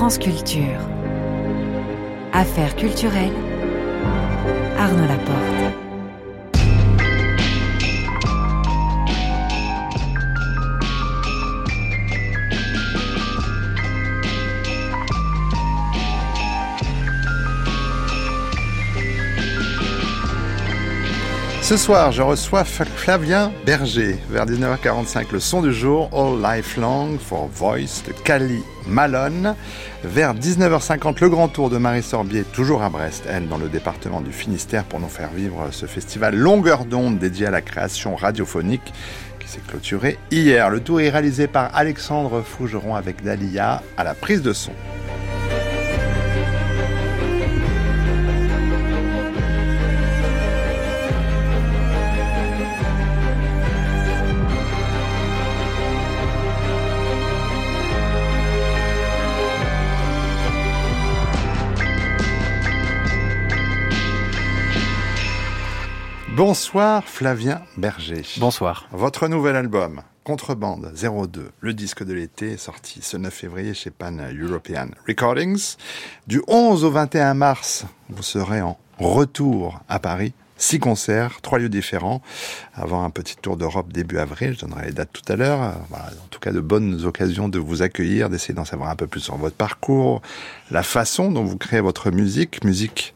France. Affaires culturelles. Arnaud Laporte. Ce soir, je reçois Flavien Berger vers 19h45. Le son du jour, All Lifelong for Voice de Cali Malone. Vers 19h50, le grand tour de Marie Sorbier, toujours à Brest, elle, dans le département du Finistère, pour nous faire vivre ce festival longueur d'onde dédié à la création radiophonique qui s'est clôturé hier. Le tour est réalisé par Alexandre Fougeron avec Dalia à la prise de son. Bonsoir Flavien Berger. Bonsoir. Votre nouvel album, Contrebande 02, le disque de l'été, est sorti ce 9 février chez Pan European Recordings. Du 11 au 21 mars, vous serez en retour à Paris. Six concerts, trois lieux différents, avant un petit tour d'Europe début avril. Je donnerai les dates tout à l'heure. Voilà, en tout cas, de bonnes occasions de vous accueillir, d'essayer d'en savoir un peu plus sur votre parcours, la façon dont vous créez votre musique, musique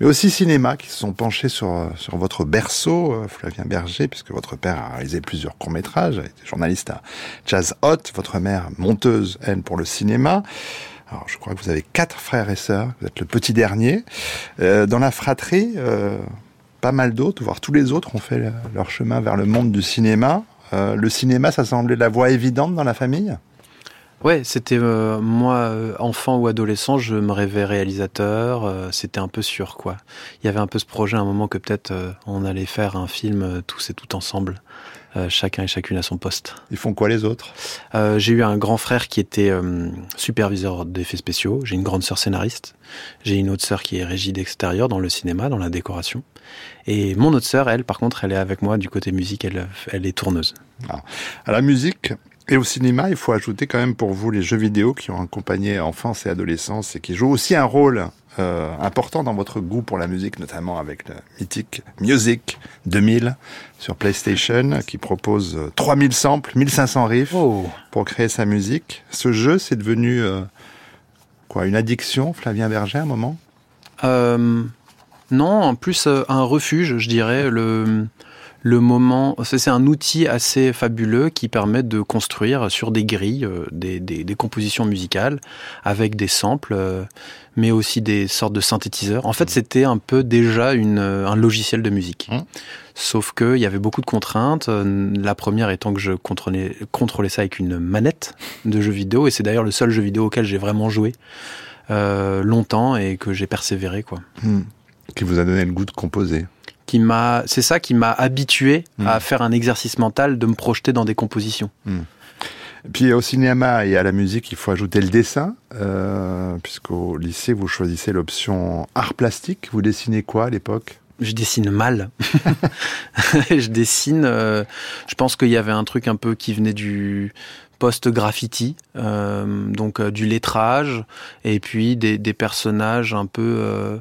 mais aussi cinéma, qui se sont penchés sur, sur votre berceau, euh, Flavien Berger, puisque votre père a réalisé plusieurs courts-métrages, a été journaliste à Jazz Hot, votre mère monteuse, elle, pour le cinéma. Alors, je crois que vous avez quatre frères et sœurs, vous êtes le petit dernier. Euh, dans la fratrie, euh, pas mal d'autres, voire tous les autres ont fait leur chemin vers le monde du cinéma. Euh, le cinéma, ça semblait la voie évidente dans la famille? Ouais, c'était euh, moi, euh, enfant ou adolescent, je me rêvais réalisateur. Euh, c'était un peu sûr, quoi. Il y avait un peu ce projet à un moment que peut-être on allait faire un film tous et tout ensemble, chacun et chacune à son poste. Ils font quoi les autres? J'ai eu un grand frère qui était superviseur d'effets spéciaux. J'ai une grande sœur scénariste. J'ai une autre sœur qui est régie d'extérieur dans le cinéma, dans la décoration. Et mon autre sœur, elle, par contre, elle est avec moi du côté musique. Elle, elle est tourneuse. Ah. À la musique, et au cinéma, il faut ajouter quand même pour vous les jeux vidéo qui ont accompagné enfance et adolescence et qui jouent aussi un rôle euh, important dans votre goût pour la musique, notamment avec le mythique Music 2000 sur PlayStation, qui propose 3000 samples, 1500 riffs oh. pour créer sa musique. Ce jeu, c'est devenu euh, quoi Une addiction, Flavien Berger, à un moment? Euh, Non, en plus un refuge, je dirais. Le le moment, c'est un outil assez fabuleux qui permet de construire sur des grilles euh, des, des, compositions musicales avec des samples, euh, mais aussi des sortes de synthétiseurs. En fait, c'était un peu déjà une, un logiciel de musique. Mmh. Sauf qu'il y avait beaucoup de contraintes. La première étant que je contrôlais, contrôlais ça avec une manette de jeu vidéo, et c'est d'ailleurs le seul jeu vidéo auquel j'ai vraiment joué euh, longtemps et que j'ai persévéré. quoi. Mmh. Qui vous a donné le goût de composer qui m'a, c'est ça qui m'a habitué à hmm. faire un exercice mental de me projeter dans des compositions. Hmm. Puis au cinéma et à la musique, il faut ajouter le dessin, euh, puisqu'au lycée, vous choisissez l'option art plastique. Vous dessinez quoi à l'époque? Je dessine mal. je dessine. Euh, je pense qu'il y avait un truc un peu qui venait du post-graffiti, euh, donc du lettrage, et puis des, des personnages un peu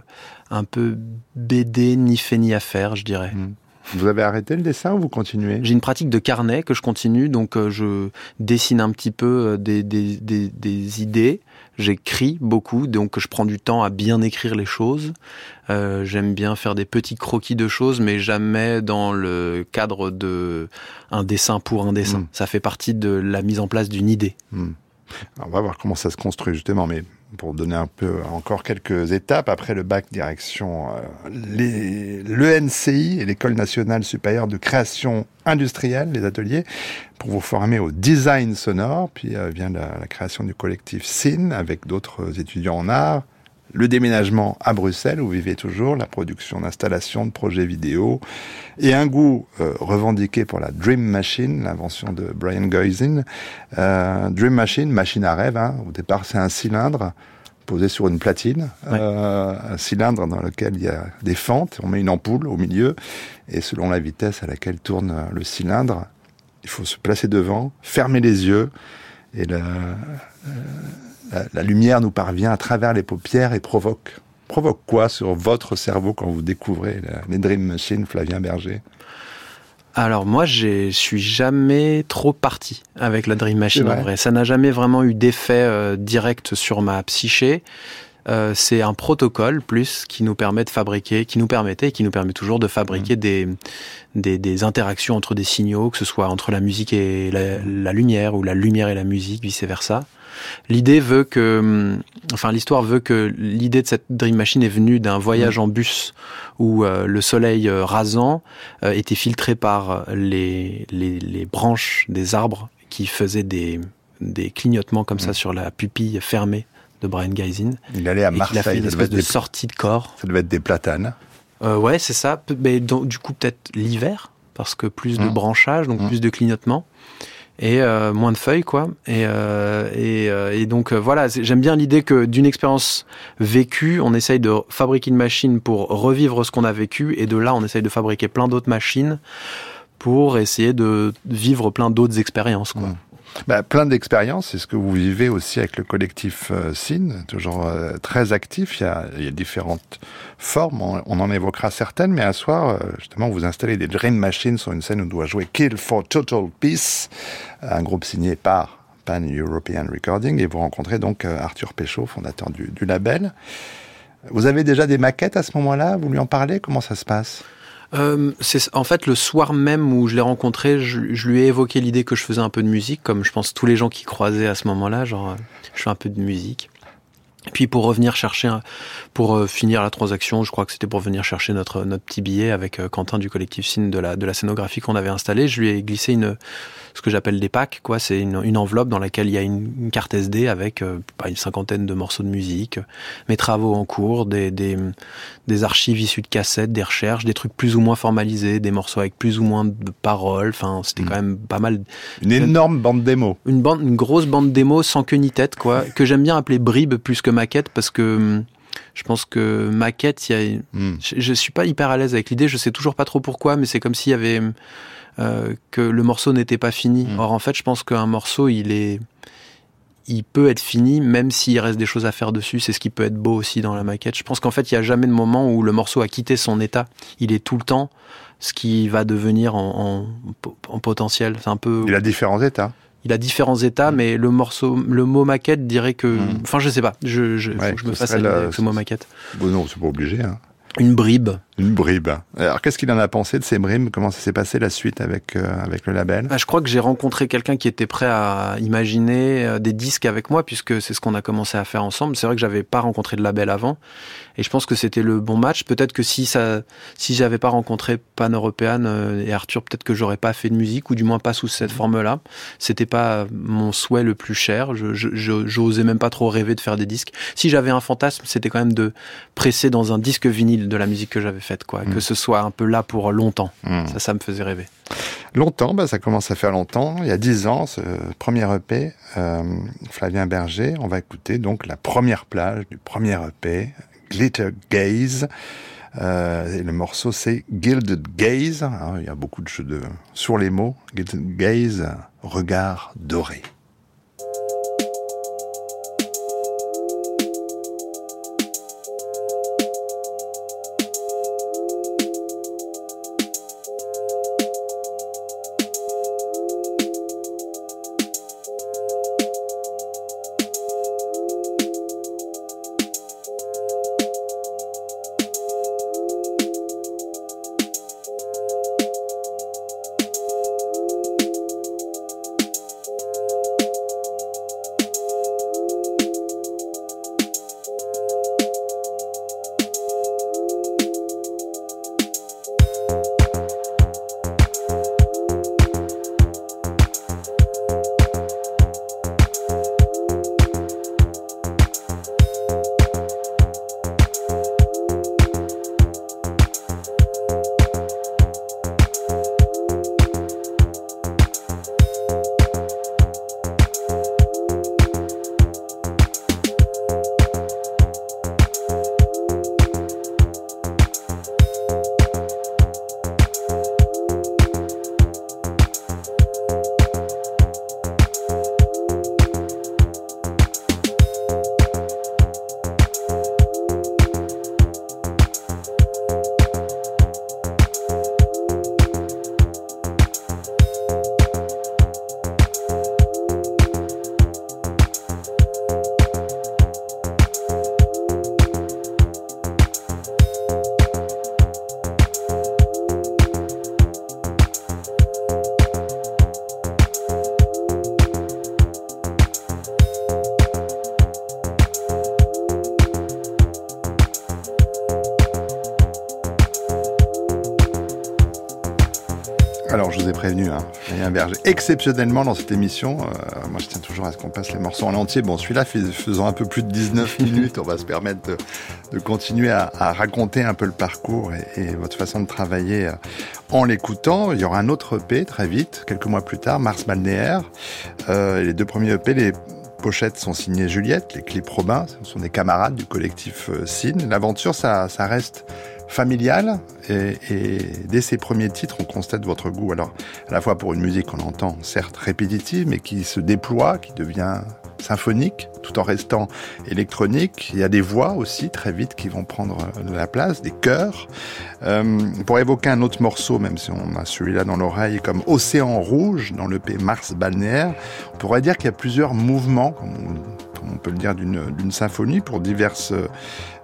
un peu BD ni fait ni à faire, je dirais. Hmm. Vous avez arrêté le dessin ou vous continuez? J'ai une pratique de carnet que je continue, donc euh, je dessine un petit peu euh, des, des, des, des idées, j'écris beaucoup, donc je prends du temps à bien écrire les choses. Euh, J'aime bien faire des petits croquis de choses, mais jamais dans le cadre de un dessin pour un dessin. Hmm. Ça fait partie de la mise en place d'une idée. Hmm. on va voir comment ça se construit justement, mais pour donner un peu encore quelques étapes, après le bac direction euh, l'ENCI l'École nationale supérieure de création industrielle, les ateliers, pour vous former au design sonore, puis euh, vient la, la, création du collectif SIN avec d'autres étudiants en art, le déménagement à Bruxelles, où vous vivez toujours, la production d'installations, de projets vidéo, et un goût euh, revendiqué pour la Dream Machine, l'invention de Brian. Euh, Dream Machine, machine à rêve, hein. au départ c'est un cylindre posé sur une platine, euh, un cylindre dans lequel il y a des fentes, on met une ampoule au milieu, et selon la vitesse à laquelle tourne le cylindre, il faut se placer devant, fermer les yeux, et la, la, lumière nous parvient à travers les paupières et provoque provoque quoi sur votre cerveau quand vous découvrez les Dream Machine, Flavien Berger? Alors moi, je suis jamais trop parti avec la Dream Machine en vrai. Ça n'a jamais vraiment eu d'effet euh, direct sur ma psyché. Euh, c'est un protocole plus qui nous permet de fabriquer, qui nous permettait et qui nous permet toujours de fabriquer mmh. des, des, des, interactions entre des signaux, que ce soit entre la musique et la, la lumière ou la lumière et la musique, vice versa. L'idée veut que, hum, enfin l'histoire veut que l'idée de cette Dream Machine est venue d'un voyage mmh. en bus où euh, le soleil euh, rasant euh, était filtré par les, les, les, branches des arbres qui faisaient des, des clignotements comme ça mmh. sur la pupille fermée de Brian Geising. Il allait à Marseille. Il a fait une espèce de sortie de corps. Ça devait être des platanes. Euh, ouais, c'est ça. Mais du coup, peut-être l'hiver, parce que plus de mmh. branchage, donc plus de clignotements et euh, moins de feuilles quoi et euh, et, et, donc voilà j'aime bien l'idée que d'une expérience vécue on essaye de fabriquer une machine pour revivre ce qu'on a vécu et de là on essaye de fabriquer plein d'autres machines pour essayer de vivre plein d'autres expériences quoi. Mmh. Bah, plein d'expériences, c'est ce que vous vivez aussi avec le collectif euh, SIN, toujours euh, très actif. Il y, a, il y, a, différentes formes, on, en évoquera certaines, mais un soir, euh, justement, vous installez des Dream Machines sur une scène où on doit jouer Kill for Total Peace, un groupe signé par Pan European Recording, et vous rencontrez donc Arthur Péchaud, fondateur du, du label. Vous avez déjà des maquettes à ce moment-là? Vous lui en parlez? Comment ça se passe? Euh, c'est en fait le soir même où je l'ai rencontré, je, je, lui ai évoqué l'idée que je faisais un peu de musique, comme je pense tous les gens qui croisaient à ce moment-là, genre euh, je fais un peu de musique. Puis pour revenir chercher, pour euh, finir la transaction, je crois que c'était pour venir chercher notre notre petit billet avec euh, Quentin du collectif Cine de la de la scénographie qu'on avait installée. Je lui ai glissé une ce que j'appelle des packs, quoi. C'est une, une, enveloppe dans laquelle il y a une, une carte SD avec euh, une cinquantaine de morceaux de musique, mes travaux en cours, des, des, des, archives issues de cassettes, des recherches, des trucs plus ou moins formalisés, des morceaux avec plus ou moins de paroles. Enfin, c'était mmh. quand même pas mal. Une énorme bande démo. Une bande, une grosse bande démo sans queue ni tête, quoi, que j'aime bien appeler bribe plus que maquette parce que je pense que maquette, il y a, mmh. je, je, suis pas hyper à l'aise avec l'idée. Je sais toujours pas trop pourquoi, mais c'est comme s'il y avait euh, que le morceau n'était pas fini. Mm. Or, en fait, je pense qu'un morceau, il est, il peut être fini, même s'il reste des choses à faire dessus. C'est ce qui peut être beau aussi dans la maquette. Je pense qu'en fait, il n'y a jamais de moment où le morceau a quitté son état. Il est tout le temps ce qui va devenir en, en, en potentiel. C'est un peu. Il a différents états. Il a différents états, mm. mais le morceau, le mot maquette dirait que. Mm. Enfin, je sais pas. Je, je, ouais, faut que je me fasse avec ce mot maquette. Bon, non, c'est pas obligé. Hein. Une bribe. Une bribe. Alors, qu'est-ce qu'il en a pensé de ces bribes Comment ça s'est passé la suite avec, euh, avec le label? Bah, Je crois que j'ai rencontré quelqu'un qui était prêt à imaginer euh, des disques avec moi, puisque c'est ce qu'on a commencé à faire ensemble. C'est vrai que j'avais pas rencontré de label avant. Et je pense que c'était le bon match. Peut-être que si ça, si j'avais pas rencontré Pan Européenne euh, et Arthur, peut-être que j'aurais pas fait de musique, ou du moins pas sous cette forme-là. C'était pas mon souhait le plus cher. Je, je, j'osais même pas trop rêver de faire des disques. Si j'avais un fantasme, c'était quand même de presser dans un disque vinyle de la musique que j'avais quoi. Mm. Que ce soit un peu là pour longtemps. Mm. Ça, ça me faisait rêver. Longtemps, bah, ça commence à faire longtemps. Il y a dix ans, ce premier EP, euh, Flavien Berger. On va écouter donc la première plage du premier EP, Glitter Gaze. Euh, et le morceau c'est Gilded Gaze. Hein, il y a beaucoup de jeux de, sur les mots. Gilded Gaze, regard doré. Berger, exceptionnellement dans cette émission, euh, moi je tiens toujours à ce qu'on passe les morceaux en entier. Bon, celui-là faisant un peu plus de 19 minutes, on va se permettre de, continuer à, raconter un peu le parcours et, votre façon de travailler euh, en l'écoutant. Il y aura un autre EP très vite, quelques mois plus tard, Mars Balnéaire. Euh, les deux premiers EP, les pochettes sont signées Juliette, les clips Robin, ce sont des camarades du collectif Cine. L'aventure, ça, ça reste familiale et, dès ses premiers titres, on constate votre goût. Alors, à la fois pour une musique qu'on entend certes répétitive, mais qui se déploie, qui devient symphonique, tout en restant électronique. Il y a des voix aussi très vite qui vont prendre de la place, des chœurs. Euh, pour évoquer un autre morceau, même si on a celui-là dans l'oreille, comme Océan Rouge dans le P Mars Balnéaire, on pourrait dire qu'il y a plusieurs mouvements, comme peut le dire, d'une symphonie pour diverses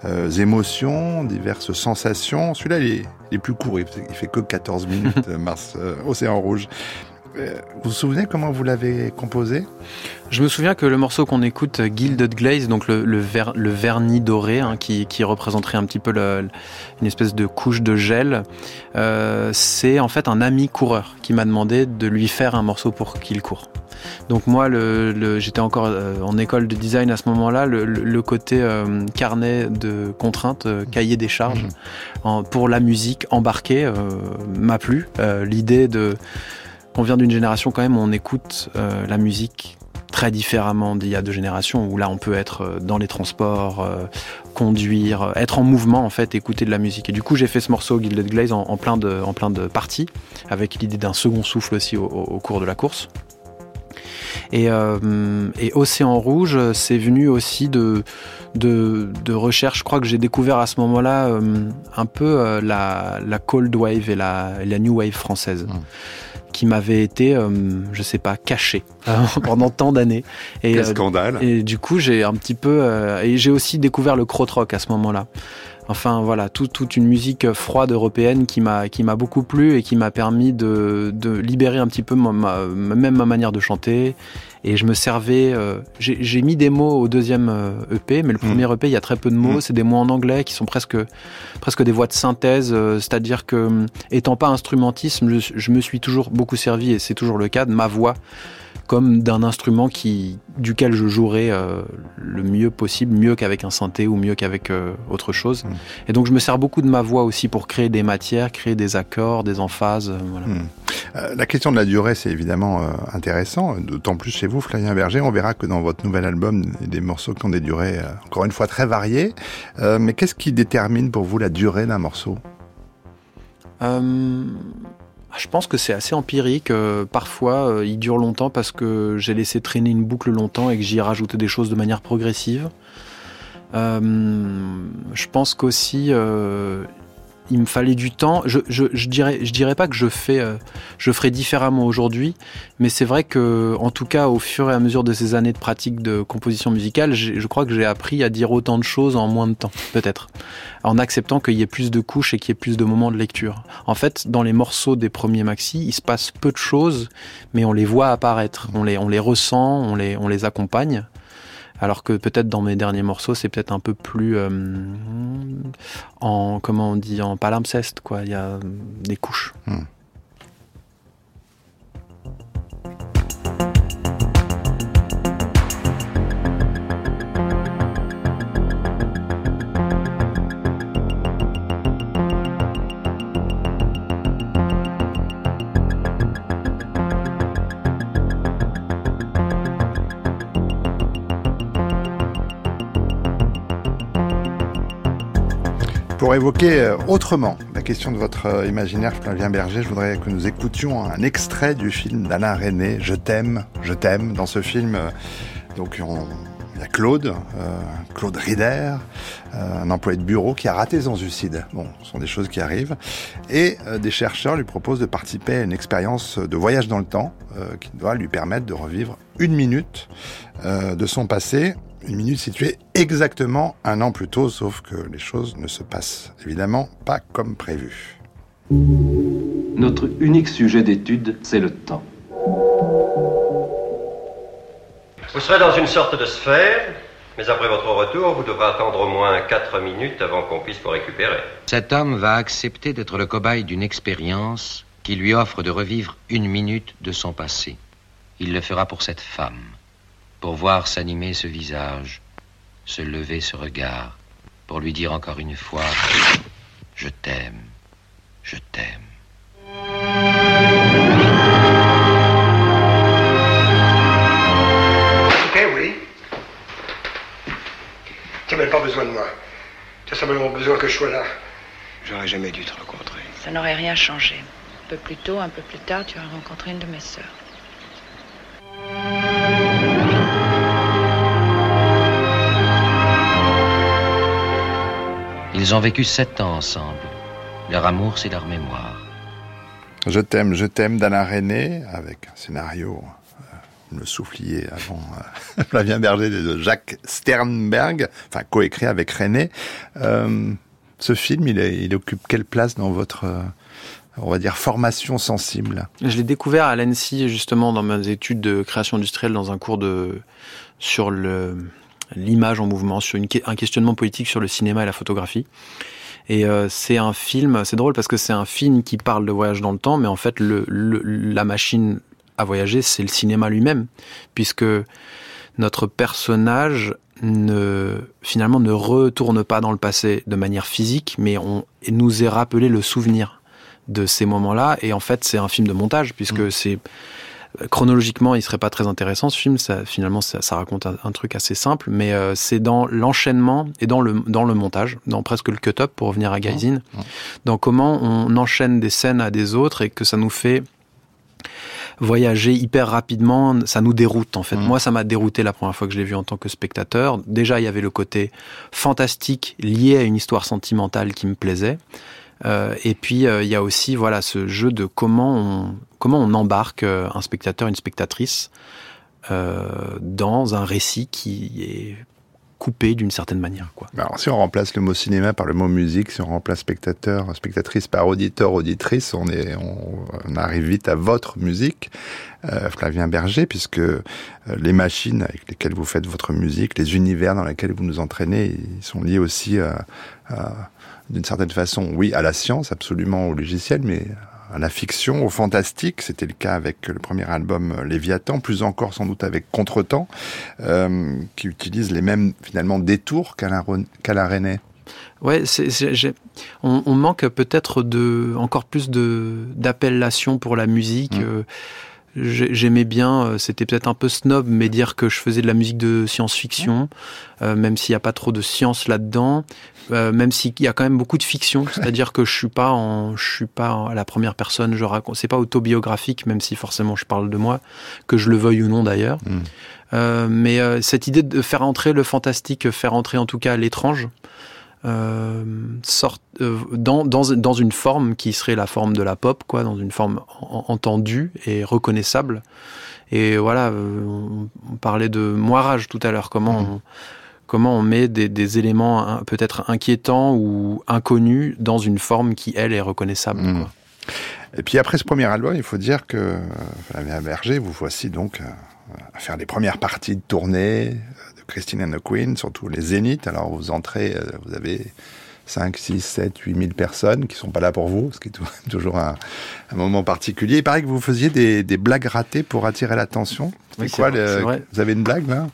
euh, émotions, diverses sensations. Celui-là, il, est, plus court, il, fait que 14 minutes, Mars, euh, Océan Rouge. Euh, vous vous souvenez comment vous l'avez composé? Je me souviens que le morceau qu'on écoute, Gilded Glaze, donc le, le, vernis doré, hein, qui, représenterait un petit peu une espèce de couche de gel, c'est en fait un ami coureur qui m'a demandé de lui faire un morceau pour qu'il court. Donc moi, j'étais encore euh, en école de design à ce moment-là. Le, côté euh, carnet de contraintes, euh, cahier des charges mhm. pour la musique embarquée m'a plu. L'idée de, on vient d'une génération quand même où on écoute la musique très différemment d'il y a deux générations où là on peut être dans les transports, conduire, être en mouvement en fait, écouter de la musique. Et du coup j'ai fait ce morceau Gilded Glaze en, plein de en plein de parties avec l'idée d'un second souffle aussi au, cours de la course. Et, euh, Océan Rouge, c'est venu aussi de, de, de recherche. Je crois que j'ai découvert à ce moment-là euh, un peu euh, la, la, cold wave et la, la new wave française. Mmh. Qui m'avait été, je sais pas, caché pendant tant d'années. Et, Quel scandale Et du coup, j'ai un petit peu, et j'ai aussi découvert le krautrock à ce moment-là. Enfin voilà, toute une musique froide européenne qui m'a qui m'a beaucoup plu et qui m'a permis de, de, libérer un petit peu ma, même ma manière de chanter. Et je me servais, euh, j'ai mis des mots au deuxième EP, euh, mais le mmh. premier EP il y a très peu de mots, mmh. c'est des mots en anglais qui sont presque presque des voix de synthèse, euh, c'est-à-dire que étant pas instrumentisme, je, je me suis toujours beaucoup servi et c'est toujours le cas de ma voix comme d'un instrument qui, duquel je jouerais euh, le mieux possible, mieux qu'avec un synthé ou mieux qu'avec euh, autre chose. Mm. Et donc je me sers beaucoup de ma voix aussi pour créer des matières, créer des accords, des emphases. Euh, voilà. Mm. la question de la durée, c'est évidemment intéressant, d'autant plus chez vous, Flavien Berger. On verra que dans votre nouvel album, il y a des morceaux qui ont des durées, encore une fois, très variées. mais qu'est-ce qui détermine pour vous la durée d'un morceau? Je pense que c'est assez empirique. Euh, parfois, euh, il dure longtemps parce que j'ai laissé traîner une boucle longtemps et que j'y ai rajouté des choses de manière progressive. Euh, je pense qu'aussi, il me fallait du temps. Je, je, je, dirais, je dirais pas que je fais, euh, je ferai différemment aujourd'hui, mais c'est vrai que, en tout cas, au fur et à mesure de ces années de pratique de composition musicale, je crois que j'ai appris à dire autant de choses en moins de temps, peut-être, en acceptant qu'il y ait plus de couches et qu'il y ait plus de moments de lecture. En fait, dans les morceaux des premiers maxi, il se passe peu de choses, mais on les voit apparaître, on les, on les ressent, on les, on les accompagne. Alors que peut-être dans mes derniers morceaux, c'est peut-être un peu plus euh, en comment on dit en palimpseste quoi. Il y a des couches. Hmm. Pour évoquer euh, autrement la question de votre euh, imaginaire, Flavien Berger, je voudrais que nous écoutions un extrait du film d'Alain René, Je t'aime, je t'aime. Dans ce film, euh, donc il y a Claude, Claude Rider, un employé de bureau qui a raté son suicide. Bon, ce sont des choses qui arrivent. Et des chercheurs lui proposent de participer à une expérience de voyage dans le temps qui doit lui permettre de revivre une minute de son passé une minute située exactement un an plus tôt, sauf que les choses ne se passent évidemment pas comme prévu. Notre unique sujet d'étude, c'est le temps. Vous serez dans une sorte de sphère, mais après votre retour, vous devrez attendre au moins 4 minutes avant qu'on puisse vous récupérer. Cet homme va accepter d'être le cobaye d'une expérience qui lui offre de revivre une minute de son passé. Il le fera pour cette femme, pour voir s'animer ce visage, se lever ce regard, pour lui dire encore une fois, je t'aime, je t'aime. Ok, oui. Tu n'as même pas besoin de moi. Tu as simplement besoin que je sois là. J'aurais jamais dû te rencontrer. Ça n'aurait rien changé. Un peu plus tôt, un peu plus tard, tu aurais rencontré une de mes sœurs. Ils ont vécu sept ans ensemble. Leur amour, c'est leur mémoire. Je t'aime, je t'aime d'Alain René, avec un scénario, euh, le soufflier avant euh, Flavien Berger de Jacques Sternberg, enfin coécrit avec René. Euh, ce film, il, est- il occupe quelle place dans votre, euh, on va dire, formation sensible? Je l'ai découvert à l'ANSI justement dans mes études de création industrielle dans un cours de sur le l'image en mouvement, sur une, un questionnement politique sur le cinéma et la photographie. Et euh, c'est un film, c'est drôle parce que c'est un film qui parle de voyage dans le temps, mais en fait le, le- la machine à voyager, c'est le cinéma lui-même, puisque notre personnage ne finalement ne retourne pas dans le passé de manière physique, mais on nous est rappelé le souvenir de ces moments-là. Et en fait, c'est un film de montage, puisque c'est chronologiquement, il serait pas très intéressant ce film. Ça, finalement, ça, ça raconte un, un truc assez simple, mais euh, c'est dans l'enchaînement et dans le dans le montage, dans presque le cut-up pour revenir à Gaisin, dans comment on enchaîne des scènes à des autres et que ça nous fait voyager hyper rapidement, ça nous déroute en fait. Moi, ça m'a dérouté la première fois que je l'ai vu en tant que spectateur. Déjà, il y avait le côté fantastique lié à une histoire sentimentale qui me plaisait. Euh, et puis euh, il y a aussi voilà ce jeu de comment on comment on embarque euh, un spectateur, une spectatrice dans un récit qui est coupé d'une certaine manière. Quoi. Alors, si on remplace le mot cinéma par le mot musique, si on remplace spectateur, spectatrice par auditeur, auditrice, on, est, on, arrive vite à votre musique, Flavien Berger, puisque les machines avec lesquelles vous faites votre musique, les univers dans lesquels vous nous entraînez, ils sont liés aussi à, d'une certaine façon, oui, à la science, absolument au logiciel, mais à la fiction, au fantastique. C'était le cas avec le premier album euh, Léviathan, plus encore sans doute avec Contretemps, euh, qui utilise les mêmes finalement détours qu'Alain Ron- qu'Alain René. Ouais, c'est, c'est- j'ai- on, on manque peut-être de encore plus de d'appellation pour la musique. Mm. Euh, J'aimais bien, euh, c'était peut-être un peu snob, mais dire que je faisais de la musique de science-fiction, euh, même s'il n'y a pas trop de science là-dedans, euh, même s'il y a quand même beaucoup de fiction, c'est-à-dire que je suis pas en, je suis pas en- à la première personne, je raconte, c'est pas autobiographique, même si forcément je parle de moi, que je le veuille ou non d'ailleurs. Mm. Euh, mais euh, cette idée de faire entrer le fantastique, faire entrer en tout cas l'étrange, sort, euh, dans, dans, dans une forme qui serait la forme de la pop, quoi, dans une forme en- entendue et reconnaissable. Et voilà, euh, on, on parlait de moirage tout à l'heure, comment, Mhm. on, comment on met des, des éléments peut-être inquiétants ou inconnus dans une forme qui, elle, est reconnaissable. Mhm. quoi. Et puis après ce premier album, il faut dire que euh, Flavien Berger, vous voici donc euh, à faire les premières parties de tournée euh, Christine and the Queen, surtout les Zéniths. Alors vous entrez, euh, vous avez 5, 6, 7, 8 000 personnes qui sont pas là pour vous, ce qui est tou- toujours un, un moment particulier. Il paraît que vous faisiez des, des blagues ratées pour attirer l'attention. Oui, C'est quoi vrai, le-. Vous avez une blague là?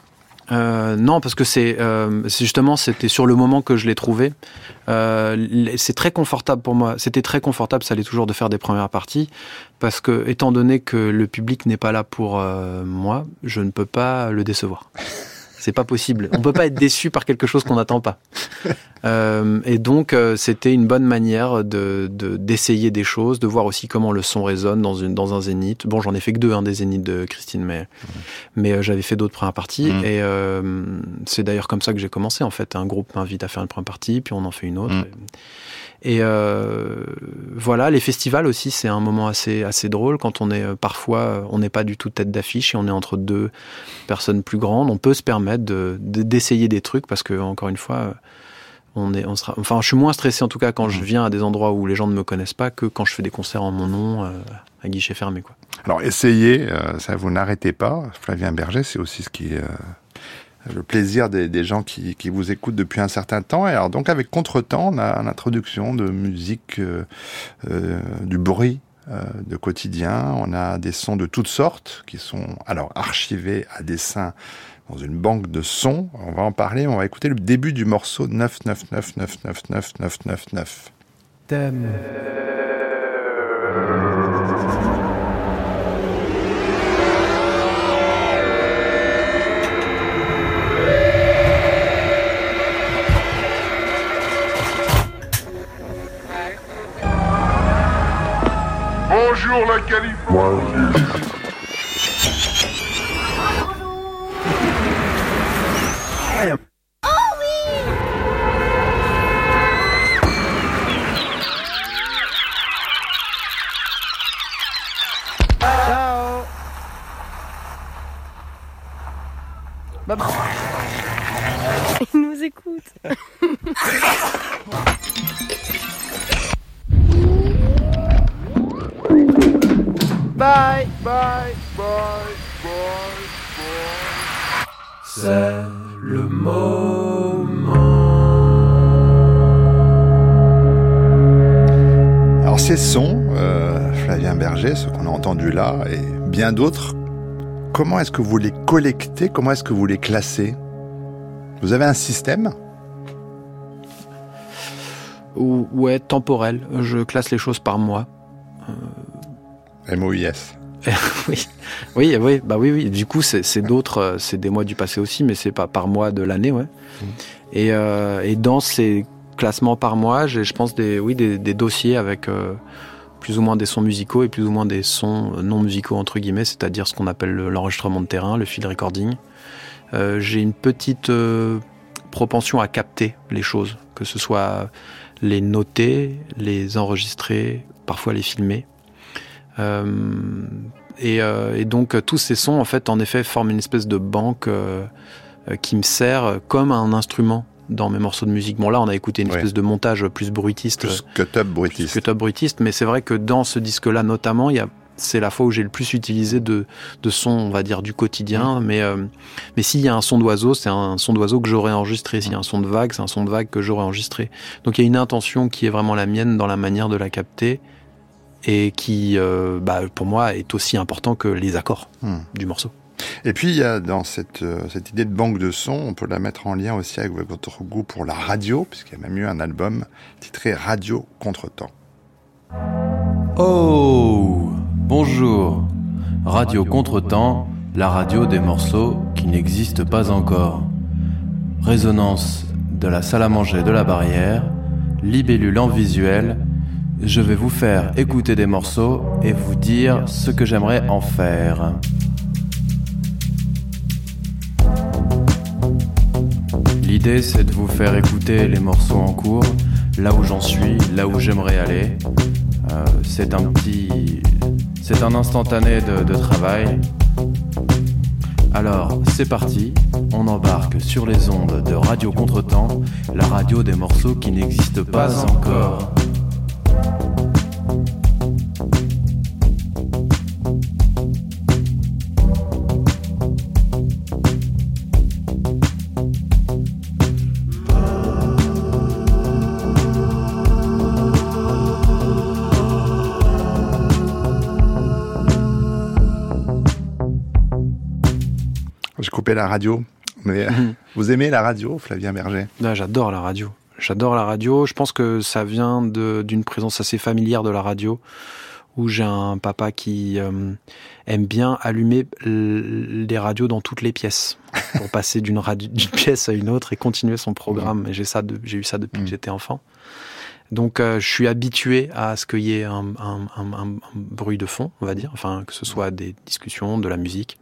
Euh, non, parce que c'est euh, c'est justement c'était sur le moment que je l'ai trouvé. Euh, c'est très confortable pour moi. C'était très confortable, ça l'est toujours de faire des premières parties, parce que étant donné que le public n'est pas là pour moi, je ne peux pas le décevoir. C'est pas possible. On peut pas être déçu par quelque chose qu'on n'attend pas. Euh, et donc euh, c'était une bonne manière de de- d'essayer des choses, de voir aussi comment le son résonne dans une dans un zénith. Bon, j'en ai fait que deux, hein, des zéniths de Christine, mais mais euh, j'avais fait d'autres premières parties Mhm. et euh, c'est d'ailleurs comme ça que j'ai commencé en fait. Un groupe m'invite à faire une première partie, puis on en fait une autre. Mhm. Et euh, voilà, les festivals aussi, c'est un moment assez assez drôle quand on est euh, parfois euh, on n'est pas du tout tête d'affiche et on est entre deux personnes plus grandes. On peut se permettre de de- d'essayer des trucs parce que encore une fois. on est, on sera, enfin, je suis moins stressé en tout cas quand je viens à des endroits où les gens ne me connaissent pas que quand je fais des concerts en mon nom euh, à guichet fermé, quoi. Alors essayez, euh, ça vous n'arrêtez pas. Flavien Berger, c'est aussi ce qui le plaisir des, gens qui, vous écoutent depuis un certain temps. Et alors donc avec Contretemps, on a une introduction de musique, euh, euh, du bruit euh, de quotidien. On a des sons de toutes sortes qui sont alors archivés à dessin dans une banque de sons. On va en parler. On va écouter le début du morceau 99999999. Thème. Bonjour la Californie. Il nous écoute. Bye, bye, bye, bye, bye. C'est le moment. Alors ces sons, euh, Flavien Berger, ce qu'on a entendu là, et bien d'autres, comment est-ce que vous les collectez? Comment est-ce que vous les classez? Vous avez un système? Ou- Ouais, temporel. Je classe les choses par mois. MOIS. oui, oui, oui, bah oui, oui. Du coup, c'est d'autres, euh, c'est des mois du passé aussi, mais c'est pas par mois de l'année, ouais. Et, euh, et dans ces classements par mois, j'ai, je pense, des, oui, des, des dossiers avec euh, plus ou moins des sons musicaux et plus ou moins des sons non musicaux entre guillemets, c'est-à-dire ce qu'on appelle le- l'enregistrement de terrain, le field recording. Euh, j'ai une petite propension à capter les choses, que ce soit les noter, les enregistrer, parfois les filmer. Euh, et, euh, et donc euh, tous ces sons, en fait, en effet, forment une espèce de banque qui me sert comme un instrument dans mes morceaux de musique. Bon, là, on a écouté une Ouais. espèce de montage plus bruitiste, Plus que top plus que top bruitiste, mais c'est vrai que dans ce disque-là, notamment, il y a c'est la fois où j'ai le plus utilisé de, de sons, on va dire, du quotidien. Mais, euh, mais s'il y a un son d'oiseau, c'est un son d'oiseau que j'aurais enregistré. S'il y a un son de vague, c'est un son de vague que j'aurais enregistré. Donc il y a une intention qui est vraiment la mienne dans la manière de la capter et qui, euh, bah, pour moi, est aussi important que les accords Hmm. du morceau. Et puis, il y a dans cette, euh, cette idée de banque de sons, on peut la mettre en lien aussi avec votre goût pour la radio, puisqu'il y a même eu un album titré Radio Contretemps. Oh Bonjour Radio Contretemps, la radio des morceaux qui n'existent pas encore. Résonance de la salle à manger de la barrière, libellule en visuel, je vais vous faire écouter des morceaux et vous dire ce que j'aimerais en faire. L'idée c'est de vous faire écouter les morceaux en cours, là où j'en suis, là où j'aimerais aller. Euh, c'est un petit. C'est un instantané de, de travail. Alors, c'est parti, on embarque sur les ondes de Radio Contretemps, la radio des morceaux qui n'existent pas encore. La radio. Mais euh, Mhm. vous aimez la radio, Flavien Berger? Ah, J'adore la radio. J'adore la radio. Je pense que ça vient d'une présence assez familière de la radio, où j'ai un papa qui euh, aime bien allumer les radios dans toutes les pièces pour passer d'une pièce à une autre et continuer son programme. Et j'ai ça, de- j'ai eu ça depuis Mhm. que j'étais enfant. Donc euh, je suis habitué à ce qu'il y ait un, un- un- un- un bruit de fond, on va dire, enfin que ce soit des discussions, de la musique.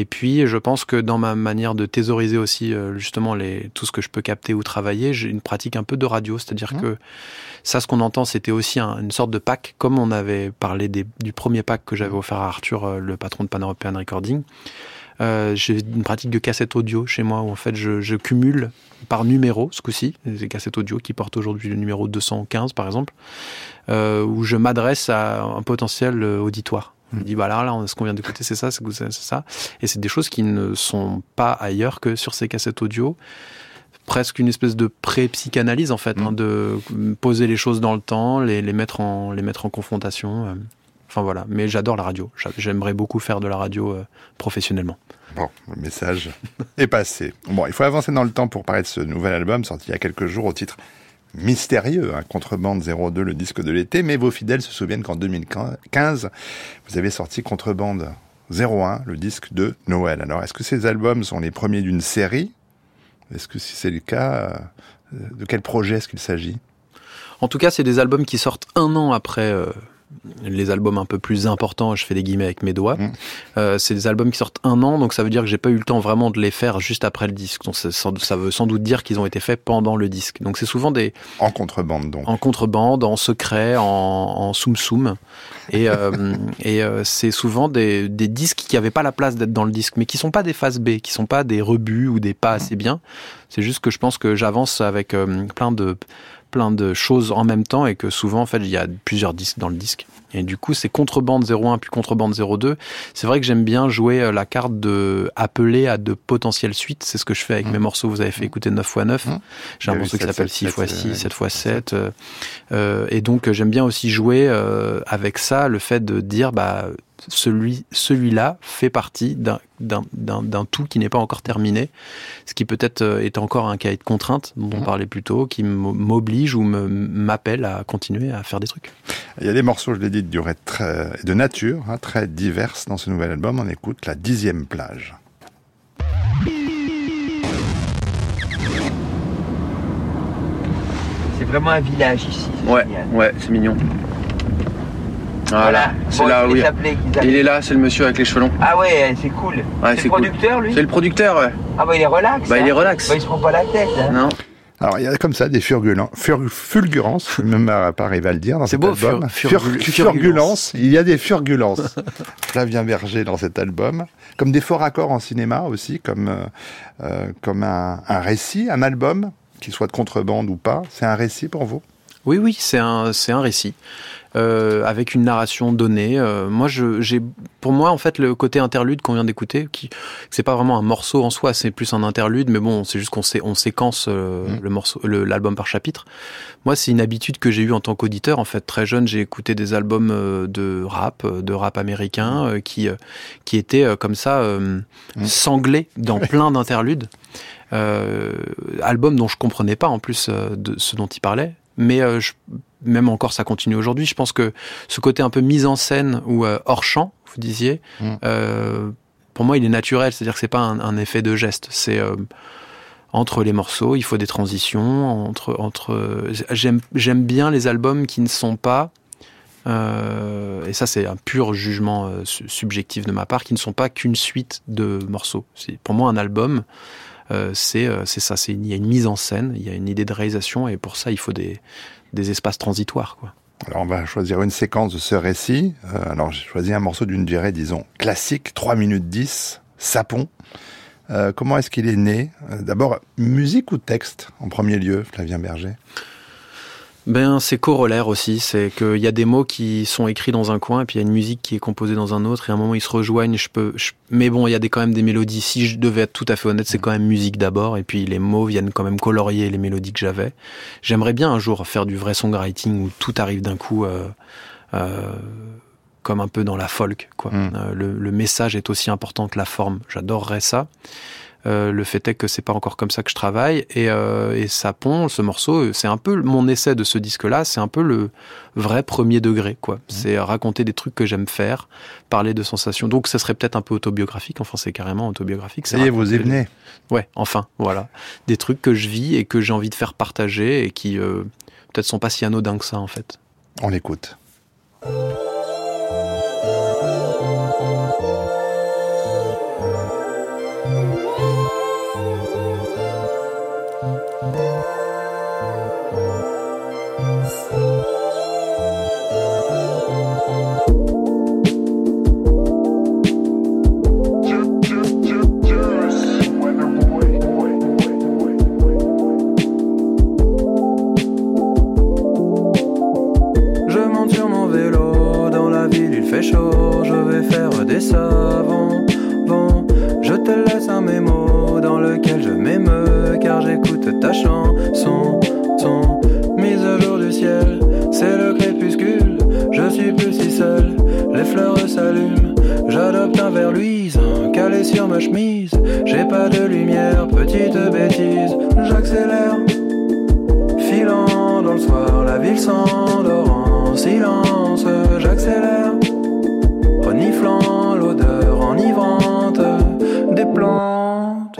Et puis je pense que dans ma manière de thésauriser aussi euh, justement les, tout ce que je peux capter ou travailler, j'ai une pratique un peu de radio, c'est-à-dire Mhm. que ça, ce qu'on entend, c'était aussi un- une sorte de pack, comme on avait parlé des- du premier pack que j'avais offert à Arthur, euh, le patron de Pan European Recording. Euh, j'ai une pratique de cassette audio chez moi où en fait je, je cumule par numéro ce coup-ci des cassettes audio qui portent aujourd'hui le numéro 215 par exemple euh, où je m'adresse à un potentiel auditoire me dis voilà là ce qu'on vient d'écouter c'est ça c'est c'est ça et c'est des choses qui ne sont pas ailleurs que sur ces cassettes audio presque une espèce de pré-psychanalyse en fait, hein, de poser les choses dans le temps, les, les, mettre, en, les mettre en confrontation. euh. Enfin voilà, mais j'adore la radio. J'a- J'aimerais beaucoup faire de la radio euh, professionnellement. Bon, le message est passé. Bon, il faut avancer dans le temps pour parler de ce nouvel album sorti il y a quelques jours au titre mystérieux, hein, Contrebande 02, le disque de l'été, mais vos fidèles se souviennent qu'en 2015, vous avez sorti Contrebande 01, le disque de Noël. Alors, est-ce que ces albums sont les premiers d'une série? Est-ce que si c'est le cas, euh, de quel projet est-ce qu'il s'agit? En tout cas, c'est des albums qui sortent un an après euh, les albums un peu plus importants. Je fais des guillemets avec mes doigts. Euh, c'est des albums qui sortent un an, donc ça veut dire que j'ai pas eu le temps vraiment de les faire juste après le disque. Donc ça, ça veut sans doute dire qu'ils ont été faits pendant le disque. Donc c'est souvent des en contrebande, donc en contrebande, en secret, en, en soum soum. Et, euh, et euh, c'est souvent des, des disques qui n'avaient pas la place d'être dans le disque, mais qui sont pas des phases B, qui sont pas des rebuts ou des pas assez bien. C'est juste que je pense que j'avance avec plein de plein de choses en même temps et que souvent en fait il y a plusieurs disques dans le disque et du coup c'est contrebande 01 puis contrebande 02 c'est vrai que j'aime bien jouer euh, la carte de appeler à de potentielles suites. C'est ce que je fais avec mes morceaux. Vous avez fait écouter 9x9 j'ai un Il y a eu morceau qui 7, s'appelle 7, 6x6 7, 7x7 euh, euh, et donc euh, j'aime bien aussi jouer euh, avec ça le fait de dire bah celui celui-là fait partie d'un d'un d'un d'un tout qui n'est pas encore terminé ce qui peut-être euh, est encore un cahier de contraintes dont on parlait plus tôt qui m- m'oblige ou me m'appelle à continuer à faire des trucs Il y a des morceaux, je l'ai dit, de durée très, de nature, hein, très diverses dans ce nouvel album. On écoute la dixième plage. C'est vraiment un village ici. c'est Ouais, génial. ouais, c'est mignon. Voilà, Voilà. c'est Bon, là, oui. Il est là, c'est le monsieur avec les cheveux longs. Ah ouais, c'est cool. Ouais, c'est le cool. producteur, lui C'est le producteur, ouais. Ah bah il est relax. Bah, il hein. est relax. Bah, il se prend pas la tête. Hein. Non. Alors, il y a comme ça des fulgurances, je ne même pas arriver à le dire dans cet beau, album. fur-. Il y a des furgulances. Flavien Berger dans cet album. Comme des forts accords en cinéma aussi, comme, euh, euh, comme un, un récit, un album, qu'il soit de contrebande ou pas. C'est un récit pour vous? Oui, oui, c'est un, c'est un récit. Euh, avec une narration donnée. Euh, moi, j'ai, pour moi, en fait, le côté interlude qu'on vient d'écouter, qui, c'est pas vraiment un morceau en soi, c'est plus un interlude, mais bon, c'est juste qu'on sé- on séquence euh, le morceau, l'album par chapitre. Moi, c'est une habitude que j'ai eue en tant qu'auditeur. En fait, très jeune, j'ai écouté des albums euh, de rap, euh, de rap américain, euh, qui, qui étaient comme ça euh, sanglés dans plein d'interludes. Euh, album dont je comprenais pas en plus de ce dont il parlait. Mais euh, je- même encore, ça continue aujourd'hui. Je pense que ce côté un peu mise en scène ou euh, hors champ, vous disiez, euh, pour moi, il est naturel. C'est-à-dire que c'est pas un, un effet de geste. C'est entre les morceaux, il faut des transitions. Entre, entre, j'aime, bien les albums qui ne sont pas euh, et ça, c'est un pur jugement euh, su- subjectif de ma part, qui ne sont pas qu'une suite de morceaux. C'est, pour moi, un album, c'est, euh, c'est ça. Il y a une mise en scène, il y a une idée de réalisation, et pour ça, il faut des, espaces transitoires. Alors on va choisir une séquence de ce récit. Euh, alors j'ai choisi un morceau d'une durée, disons, classique, 3 minutes 10, Sapon. Euh, comment est-ce qu'il est né? Euh, D'abord, musique ou texte en premier lieu, Flavien Berger? Ben, c'est corollaire aussi. C'est qu'il y a des mots qui sont écrits dans un coin, et puis il y a une musique qui est composée dans un autre, et à un moment ils se rejoignent. Je peux, je- mais bon, il y a des, quand même des mélodies. Si je devais être tout à fait honnête, c'est quand même musique d'abord, et puis les mots viennent quand même colorier les mélodies que j'avais. J'aimerais bien un jour faire du vrai songwriting où tout arrive d'un coup. euh, euh, comme un peu dans la folk, quoi. Euh, le, le message est aussi important que la forme. J'adorerais ça. Euh, le fait est que c'est pas encore comme ça que je travaille et, euh, et Sapon, ce morceau, c'est un peu mon essai de ce disque-là, c'est un peu le vrai premier degré, quoi. C'est raconter des trucs que j'aime faire, parler de sensations. Donc, ça serait peut-être un peu autobiographique. Enfin, c'est carrément autobiographique. Ça y est, vous y. Ouais, enfin, voilà, des trucs que je vis et que j'ai envie de faire partager et qui euh, peut-être sont pas si anodins que ça, en fait. On l'écoute. Des savons. Bon, je te laisse un mémo dans lequel je m'émeus car j'écoute ta chanson. Son mise à jour du ciel, c'est le crépuscule. Je suis plus si seul, les fleurs s'allument. J'adopte un verre luisant, calé sur ma chemise. J'ai pas de lumière, petite bêtise. J'accélère, filant dans le soir, la ville s'endort en silence. J'accélère, reniflant l'odeur enivrante des plantes.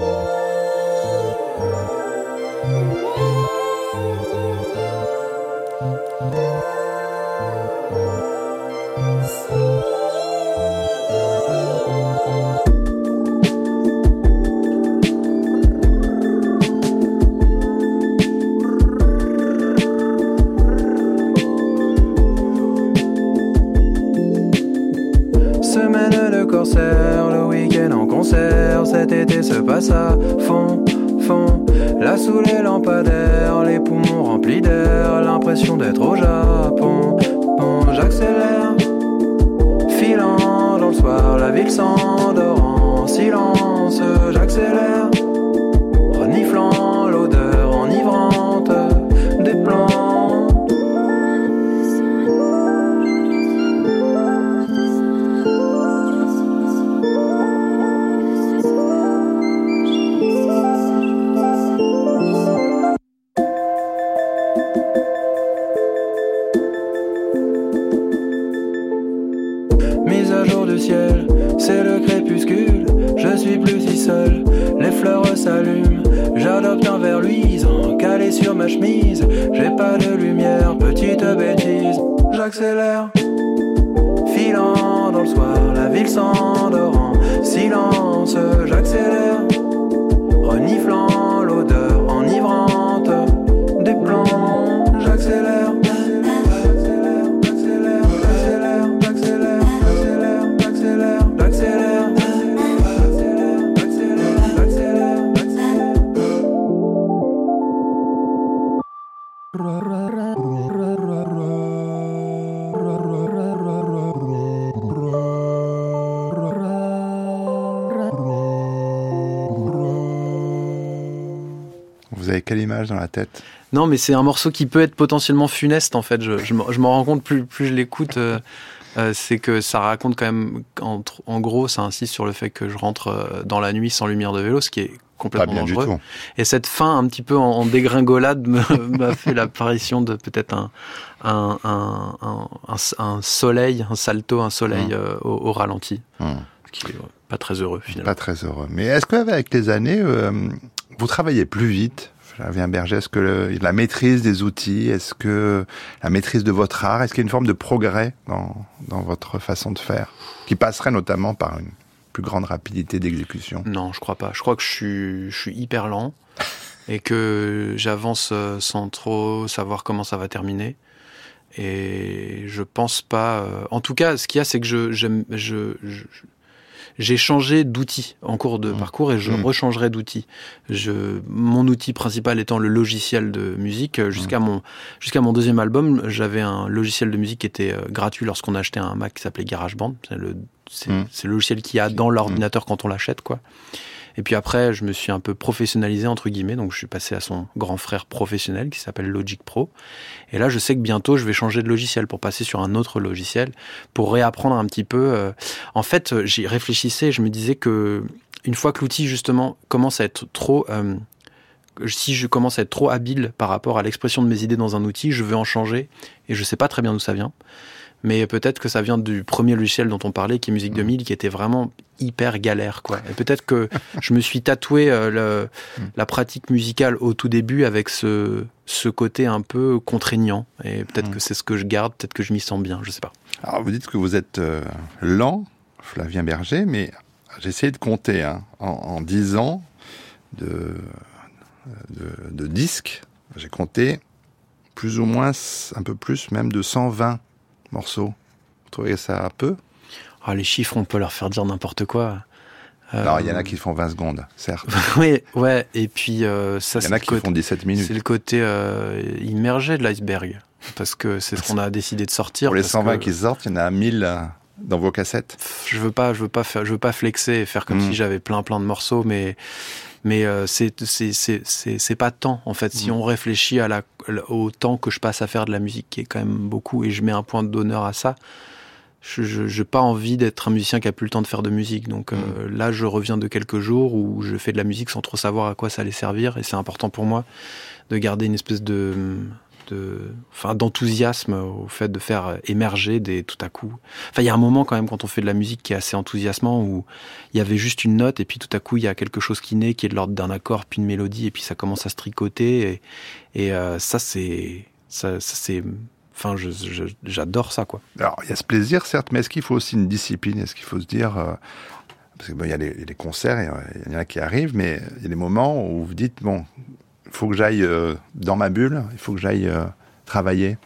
Vous avez quelle image dans la tête? Non, mais c'est un morceau qui peut être potentiellement funeste en fait. Je, je, m'en- je m'en rends compte plus, plus je l'écoute. euh, euh, c'est que ça raconte quand même, en, gros, ça insiste sur le fait que je rentre euh, dans la nuit sans lumière de vélo, ce qui est complètement Pas bien du dangereux. tout. Et cette fin un petit peu en, en dégringolade m'a fait l'apparition de peut-être un, un, un, un, soleil, un salto, un soleil Mmh. euh, au, au ralenti, Mmh. ce qui est pas très heureux finalement. Pas très heureux. Mais est-ce qu'avec les années, euh, vous travaillez plus vite? Flavien Berger, est-ce que le- la maîtrise des outils, est-ce que la maîtrise de votre art, est-ce qu'il y a une forme de progrès dans, dans votre façon de faire? Qui passerait notamment par une plus grande rapidité d'exécution Non, je crois pas. Je crois que je suis, je suis hyper lent et que j'avance euh, sans trop savoir comment ça va terminer. Et je pense pas. euh, En tout cas, ce qu'il y a, c'est que je, j'aime- je, je- j'ai changé d'outil en cours de parcours et je Mmh. rechangerai d'outil. Je, mon outil principal étant le logiciel de musique. Euh, Jusqu'à mon, jusqu'à mon deuxième album, j'avais un logiciel de musique qui était euh, gratuit lorsqu'on achetait un Mac qui s'appelait GarageBand. C'est le, c'est, Mmh. c'est le logiciel qu'il y a dans l'ordinateur quand on l'achète, quoi. Et puis après, je me suis un peu professionnalisé, entre guillemets, donc je suis passé à son grand frère professionnel qui s'appelle Logic Pro. Et là, je sais que bientôt, je vais changer de logiciel pour passer sur un autre logiciel, pour réapprendre un petit peu. euh, En fait, j'y réfléchissais, je me disais que une fois que l'outil, justement, commence à être trop... euh, si je commence à être trop habile par rapport à l'expression de mes idées dans un outil, je veux en changer et je sais pas très bien d'où ça vient. Mais peut-être que ça vient du premier logiciel dont on parlait, qui est Musique 2000, qui était vraiment hyper galère, quoi. Et peut-être que je me suis tatoué euh, le- la pratique musicale au tout début avec ce, ce côté un peu contraignant. Et peut-être que c'est ce que je garde, peut-être que je m'y sens bien, je sais pas. Alors vous dites que vous êtes euh, lent, Flavien Berger, mais j'ai essayé de compter hein, en, en 10 ans de, de, de disques. J'ai compté plus ou moins, un peu plus même de 120 morceaux. Vous trouvez ça peu? Ah, les chiffres, on peut leur faire dire n'importe quoi. Euh, Alors il y en a qui font 20 secondes, certes. oui, ouais. Et puis euh, ça, Il y en c'est a le qui côté- font 17 minutes. C'est le côté euh, immergé de l'iceberg, parce que c'est ce qu'on a décidé de sortir. Pour les parce 120 que- qui sortent, il y en a 1000 euh, dans vos cassettes Je veux pas, je veux pas faire, je veux pas flexer et faire comme Mm. si j'avais plein plein de morceaux, mais mais euh, c'est c'est c'est c'est c'est pas tant en fait. Si Mm. on réfléchit à la au temps que je passe à faire de la musique, qui est quand même beaucoup, et je mets un point d'honneur à ça. Je j'ai pas envie d'être un musicien qui a plus le temps de faire de musique. Donc euh, là, je reviens de quelques jours où je fais de la musique sans trop savoir à quoi ça allait servir, et c'est important pour moi de garder une espèce de enfin, d'enthousiasme au fait de faire émerger des tout à coup. Enfin, il y a un moment quand même quand on fait de la musique qui est assez enthousiasmant où il y avait juste une note et puis tout à coup il y a quelque chose qui naît qui est de l'ordre d'un accord puis une mélodie et puis ça commence à se tricoter et, euh, ça c'est ça, ça, c'est enfin j'adore ça quoi. Alors, il y a ce plaisir, certes, mais est-ce qu'il faut aussi une discipline? Est-ce qu'il faut se dire... euh, parce que bon, il y a les, les concerts, il y en a qui arrivent, mais il y a des moments où vous dites, bon, faut que j'aille euh, dans ma bulle, il faut que j'aille euh, travailler.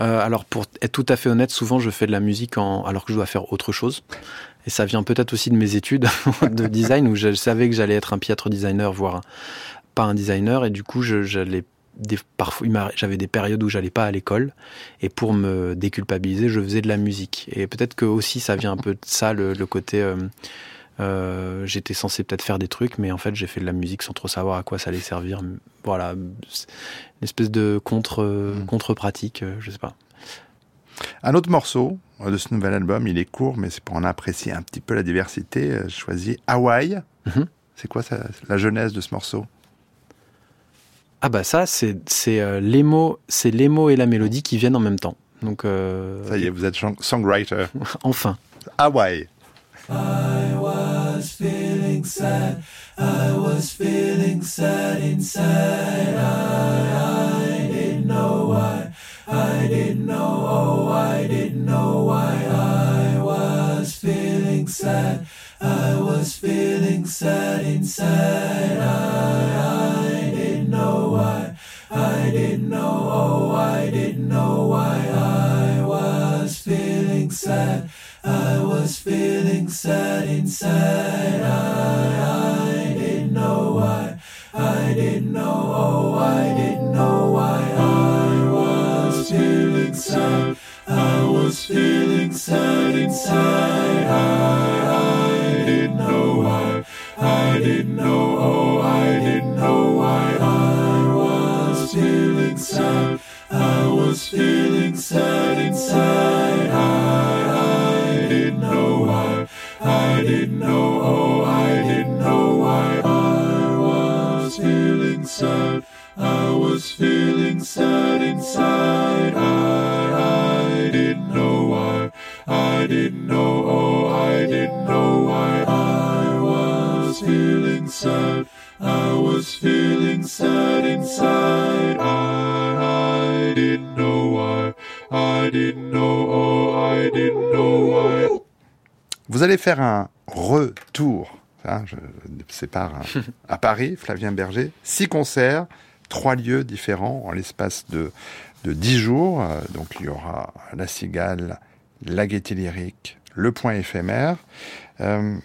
Euh, alors pour être tout à fait honnête, souvent je fais de la musique alors que je dois faire autre chose. Et ça vient peut-être aussi de mes études de design où je savais que j'allais être un piètre designer, voire pas un designer. Et du coup, j'allais parfois, il j'avais des périodes où j'allais pas à l'école. Et pour me déculpabiliser, je faisais de la musique. Et peut-être que aussi ça vient un peu de ça, le, côté. Euh, j'étais censé peut-être faire des trucs, mais en fait j'ai fait de la musique sans trop savoir à quoi ça allait servir. Voilà, une espèce de contre contre pratique, je sais pas. Un autre morceau euh, de ce nouvel album, il est court, mais c'est pour en apprécier un petit peu la diversité. euh, J'ai choisi Hawaï. Mhm. C'est quoi ça, la genèse de ce morceau? Ah bah ça c'est euh, les mots c'est les mots et la mélodie qui viennent en même temps. Donc euh, Ça y est, vous êtes song- songwriter. enfin. Hawaï. I was feeling sad. I was feeling sad inside. I, I didn't know why. I didn't know. Oh, I didn't know why. I was feeling sad. I was feeling sad inside. I, I didn't know why. I didn't know. Oh, I didn't know why. I was feeling sad. I was feeling sad inside. I, I didn't know why. I didn't know. Oh, I didn't know why. I was feeling sad. I was feeling sad inside. I, I didn't know why. I didn't know. Oh, I didn't know why. I was feeling sad. I was feeling sad inside. I, sad. I was feeling sad inside. I, I didn't know why. I didn't know. Oh, I didn't know why. I was feeling sad. I was feeling sad inside. I, I didn't know why. I didn't know. Oh, I didn't know why. Vous allez faire un retour, hein, je sépare, à Paris, Flavien Berger. Six concerts, trois lieux différents en l'espace de, de dix jours. Euh, Donc il y aura La Cigale, La Gaîté Lyrique, Le Point Éphémère. Euh,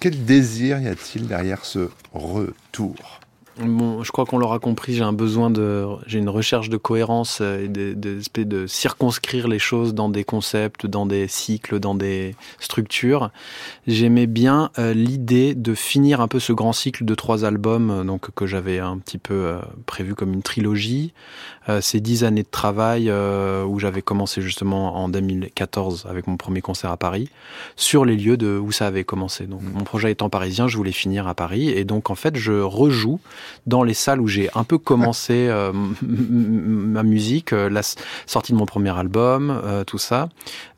quel désir y a-t-il derrière ce retour? Bon, je crois qu'on l'aura compris, j'ai un besoin de, j'ai une recherche de cohérence euh, et de, de, de circonscrire les choses dans des concepts, dans des cycles, dans des structures. J'aimais bien euh, l'idée de finir un peu ce grand cycle de trois albums, euh, donc que j'avais un petit peu prévu comme une trilogie. Euh, ces dix années de travail euh, où j'avais commencé justement en 2014 avec mon premier concert à Paris, sur les lieux de où ça avait commencé. Donc mon projet étant parisien, je voulais finir à Paris et donc en fait je rejoue dans les salles où j'ai un peu commencé euh, ma musique, la sortie de mon premier album, euh, tout ça,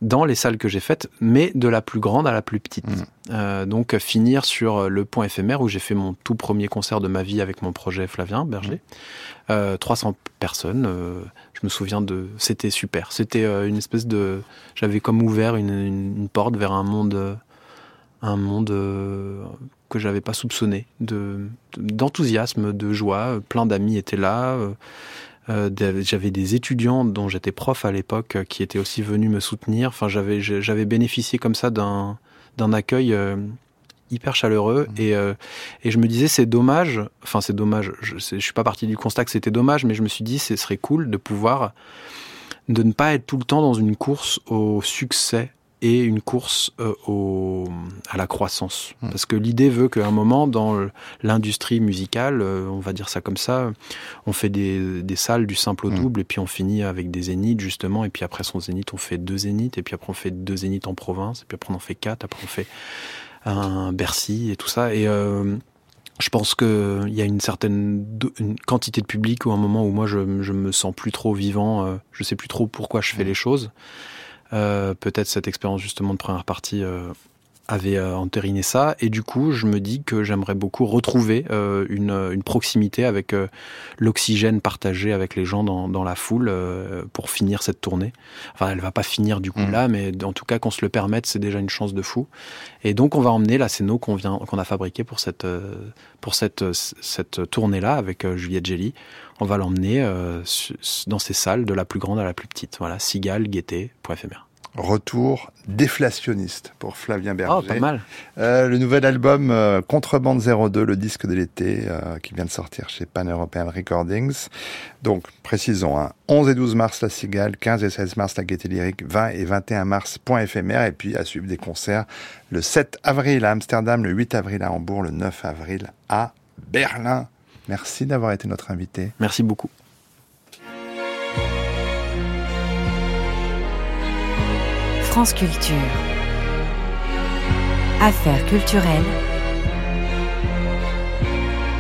dans les salles que j'ai faites, mais de la plus grande à la plus petite. Euh, donc finir sur euh, le point éphémère où j'ai fait mon tout premier concert de ma vie avec mon projet Flavien Berger. Euh, 300 personnes. euh, je me souviens de. C'était super. C'était une espèce de. J'avais comme ouvert une, une- une porte vers un monde, un monde que j'avais pas soupçonné, de d'enthousiasme, de joie. Plein d'amis étaient là. euh, j'avais des étudiants dont j'étais prof à l'époque qui étaient aussi venus me soutenir. Enfin, j'avais bénéficié comme ça d'un d'un accueil euh, hyper chaleureux et euh, et je me disais c'est dommage. Enfin, c'est dommage. Je, je suis pas parti du constat que c'était dommage, mais je me suis dit ce serait cool de pouvoir de ne pas être tout le temps dans une course au succès et une course euh, au, à la croissance. Parce que l'idée veut qu'à un moment, dans l'industrie musicale, euh, on va dire ça comme ça, on fait des, des salles du simple au double, et puis on finit avec des zéniths, justement, et puis après son zénith, on fait deux zéniths, et puis après on fait deux zéniths en province, et puis après on en fait quatre, après on fait un Bercy, et tout ça. Et euh, je pense qu'il y a une certaine une quantité de public ou un moment où moi je, je me sens plus trop vivant, je sais plus trop pourquoi je fais les choses. Euh, Peut-être cette expérience justement de première partie euh, avait euh, entériné ça, et du coup je me dis que j'aimerais beaucoup retrouver euh, une, une, proximité avec euh, l'oxygène partagé avec les gens dans, dans la foule euh, pour finir cette tournée. Enfin, elle va pas finir du coup mmh. là, mais en tout cas qu'on se le permette, c'est déjà une chance de fou. Et donc on va emmener la scéno qu'on vient qu'on a fabriqué pour cette pour cette cette tournée là avec Juliette Gelli. On va l'emmener dans ces salles de la plus grande à la plus petite. Voilà, Cigale, Gaieté, point éphémère retour déflationniste pour Flavien Berger. Oh, pas mal. Euh, le nouvel album euh, Contrebande 02, le disque de l'été, euh, qui vient de sortir chez Pan European Recordings. Donc, précisons, hein, 11 et 12 mars, La Cigale, 15 et 16 mars, La Gaieté Lyrique, 20 et 21 mars, Point éphémère, et puis à suivre des concerts le 7 avril à Amsterdam, le 8 avril à Hambourg, le 9 avril à Berlin. Merci d'avoir été notre invité. Merci beaucoup. France Culture. Affaires culturelles.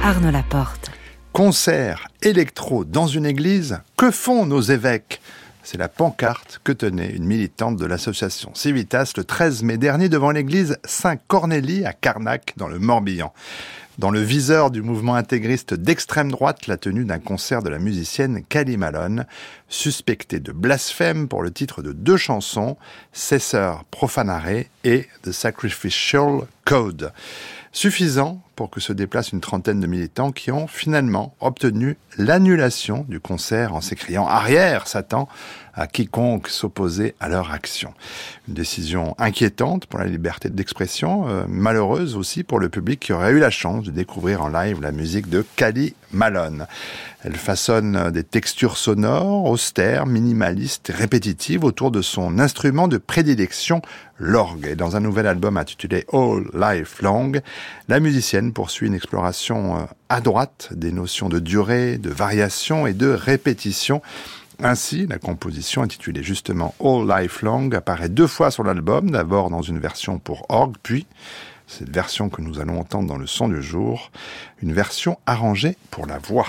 Arnaud Laporte. Concert électro dans une église, que font nos évêques? C'est la pancarte que tenait une militante de l'association Civitas le 13 mai dernier devant l'église Saint-Cornélie à Carnac dans le Morbihan dans le viseur du mouvement intégriste d'extrême droite la tenue d'un concert de la musicienne Cali Malone, suspectée de blasphème pour le titre de deux chansons, Cesseur Profanare et The Sacrificial Code. Suffisant pour que se déplacent une trentaine de militants qui ont finalement obtenu l'annulation du concert en s'écriant Arrière, Satan à quiconque s'opposait à leur action. Une décision inquiétante pour la liberté d'expression, euh, malheureuse aussi pour le public qui aurait eu la chance de découvrir en live la musique de Cali Malone. Elle façonne des textures sonores, austères, minimalistes, répétitives autour de son instrument de prédilection, l'orgue. Et dans un nouvel album intitulé All Life Long, la musicienne poursuit une exploration euh, à droite des notions de durée, de variation et de répétition ainsi, la composition intitulée justement All Life Long apparaît deux fois sur l'album, d'abord dans une version pour orgue, puis, cette version que nous allons entendre dans le son du jour, une version arrangée pour la voix.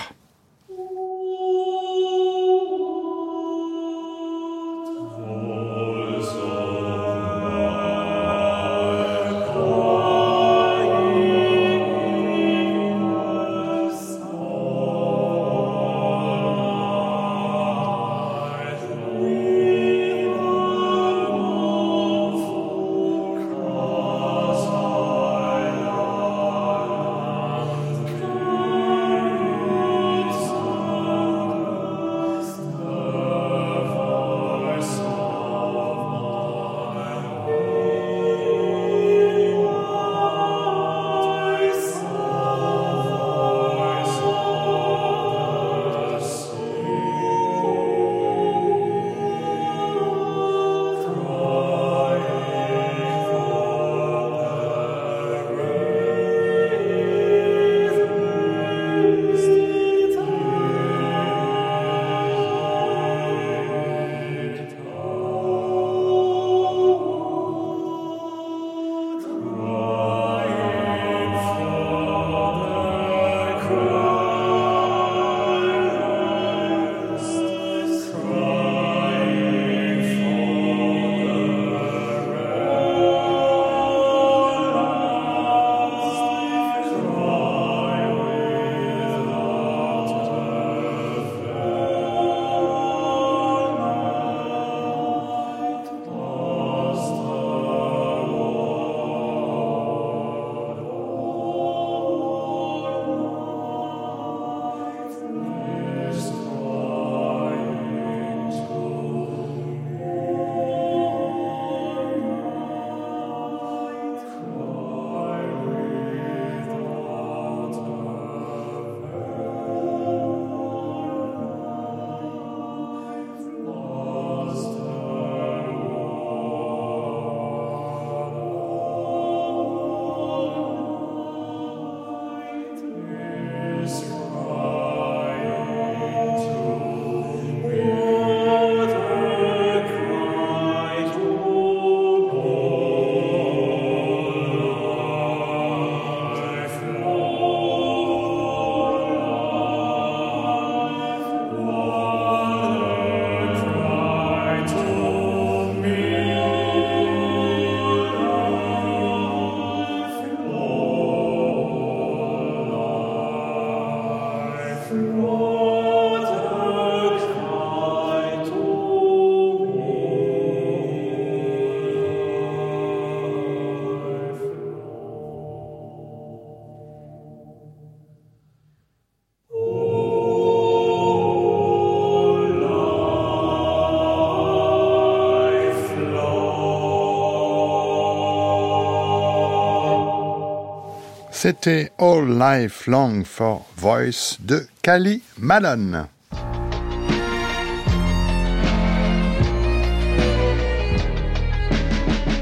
C'était All Life Long for Voice de Cali Malone.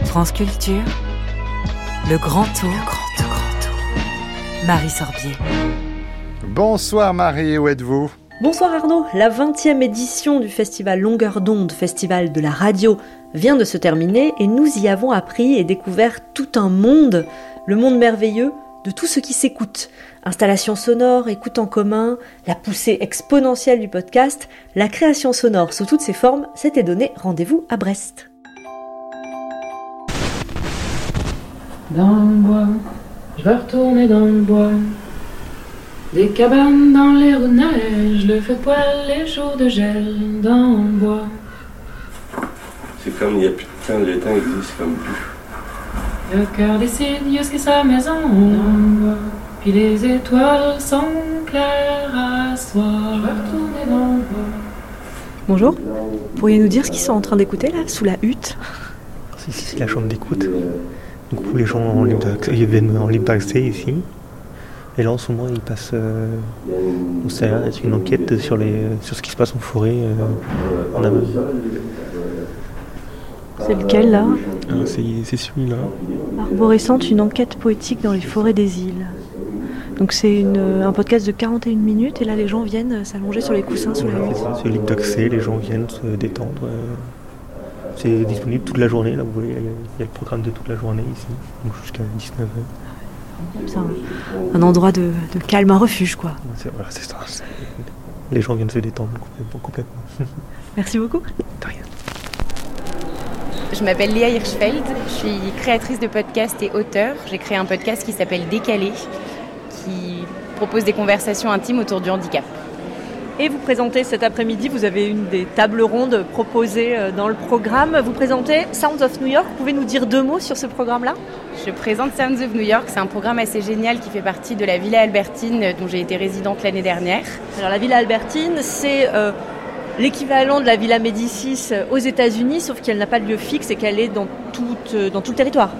France Culture, le grand tour, le grand tour, grand tour. Marie Sorbier. Bonsoir Marie, où êtes-vous? Bonsoir Arnaud, la 20e édition du festival Longueur d'onde, festival de la radio, vient de se terminer et nous y avons appris et découvert tout un monde, le monde merveilleux de tout ce qui s'écoute. Installation sonore, écoute en commun, la poussée exponentielle du podcast, la création sonore sous toutes ses formes, c'était donné rendez-vous à Brest. Dans le bois, je vais retourner dans le bois. Des cabanes dans les roues de neige, le feu de poêle, les jours de gel dans le bois. C'est comme il n'y a plus de temps, le temps existe comme plus. Le cœur décide jusqu'à sa maison. Puis les étoiles sont claires à vais retourner dans le bois. Bonjour, pourriez nous dire ce qu'ils sont en train d'écouter là, sous la hutte Ici, c'est la chambre d'écoute. Donc, pour les gens en libre d'accès, ils viennent en libre d'accès ici. Et là, en ce moment, ils passent. Euh, ça a l'air d'être une enquête sur, les, sur ce qui se passe en forêt euh, en Amazon. C'est lequel là Ah, c'est celui-là. Arborescente, une enquête poétique dans les forêts des îles. Donc c'est une- un podcast de 41 minutes et là les gens viennent s'allonger sur les coussins sous la c'est ça, c'est libre d'accès, les gens viennent se détendre. euh. C'est disponible toute la journée, là, vous voyez, il y a- le programme de toute la journée ici, jusqu'à 19h. C'est un, un endroit de, de calme, un refuge quoi. C'est voilà, c'est ça. c'est- Les gens viennent se détendre complètement. complètement. Merci beaucoup. Je m'appelle Léa Hirschfeld, je suis créatrice de podcast et auteur. J'ai créé un podcast qui s'appelle Décalé, qui propose des conversations intimes autour du handicap. Et vous présentez cet après-midi, vous avez une des tables rondes proposées euh, dans le programme. Vous présentez Sounds of New York. Vous pouvez nous dire deux mots sur ce programme-là? Je présente Sounds of New York, c'est un programme assez génial qui fait partie de la Villa Albertine dont j'ai été résidente l'année dernière. Alors la Villa Albertine, c'est euh, l'équivalent de la Villa Médicis euh, aux États-Unis, sauf qu'elle n'a pas de lieu fixe et qu'elle est dans, toute, euh, tout le territoire.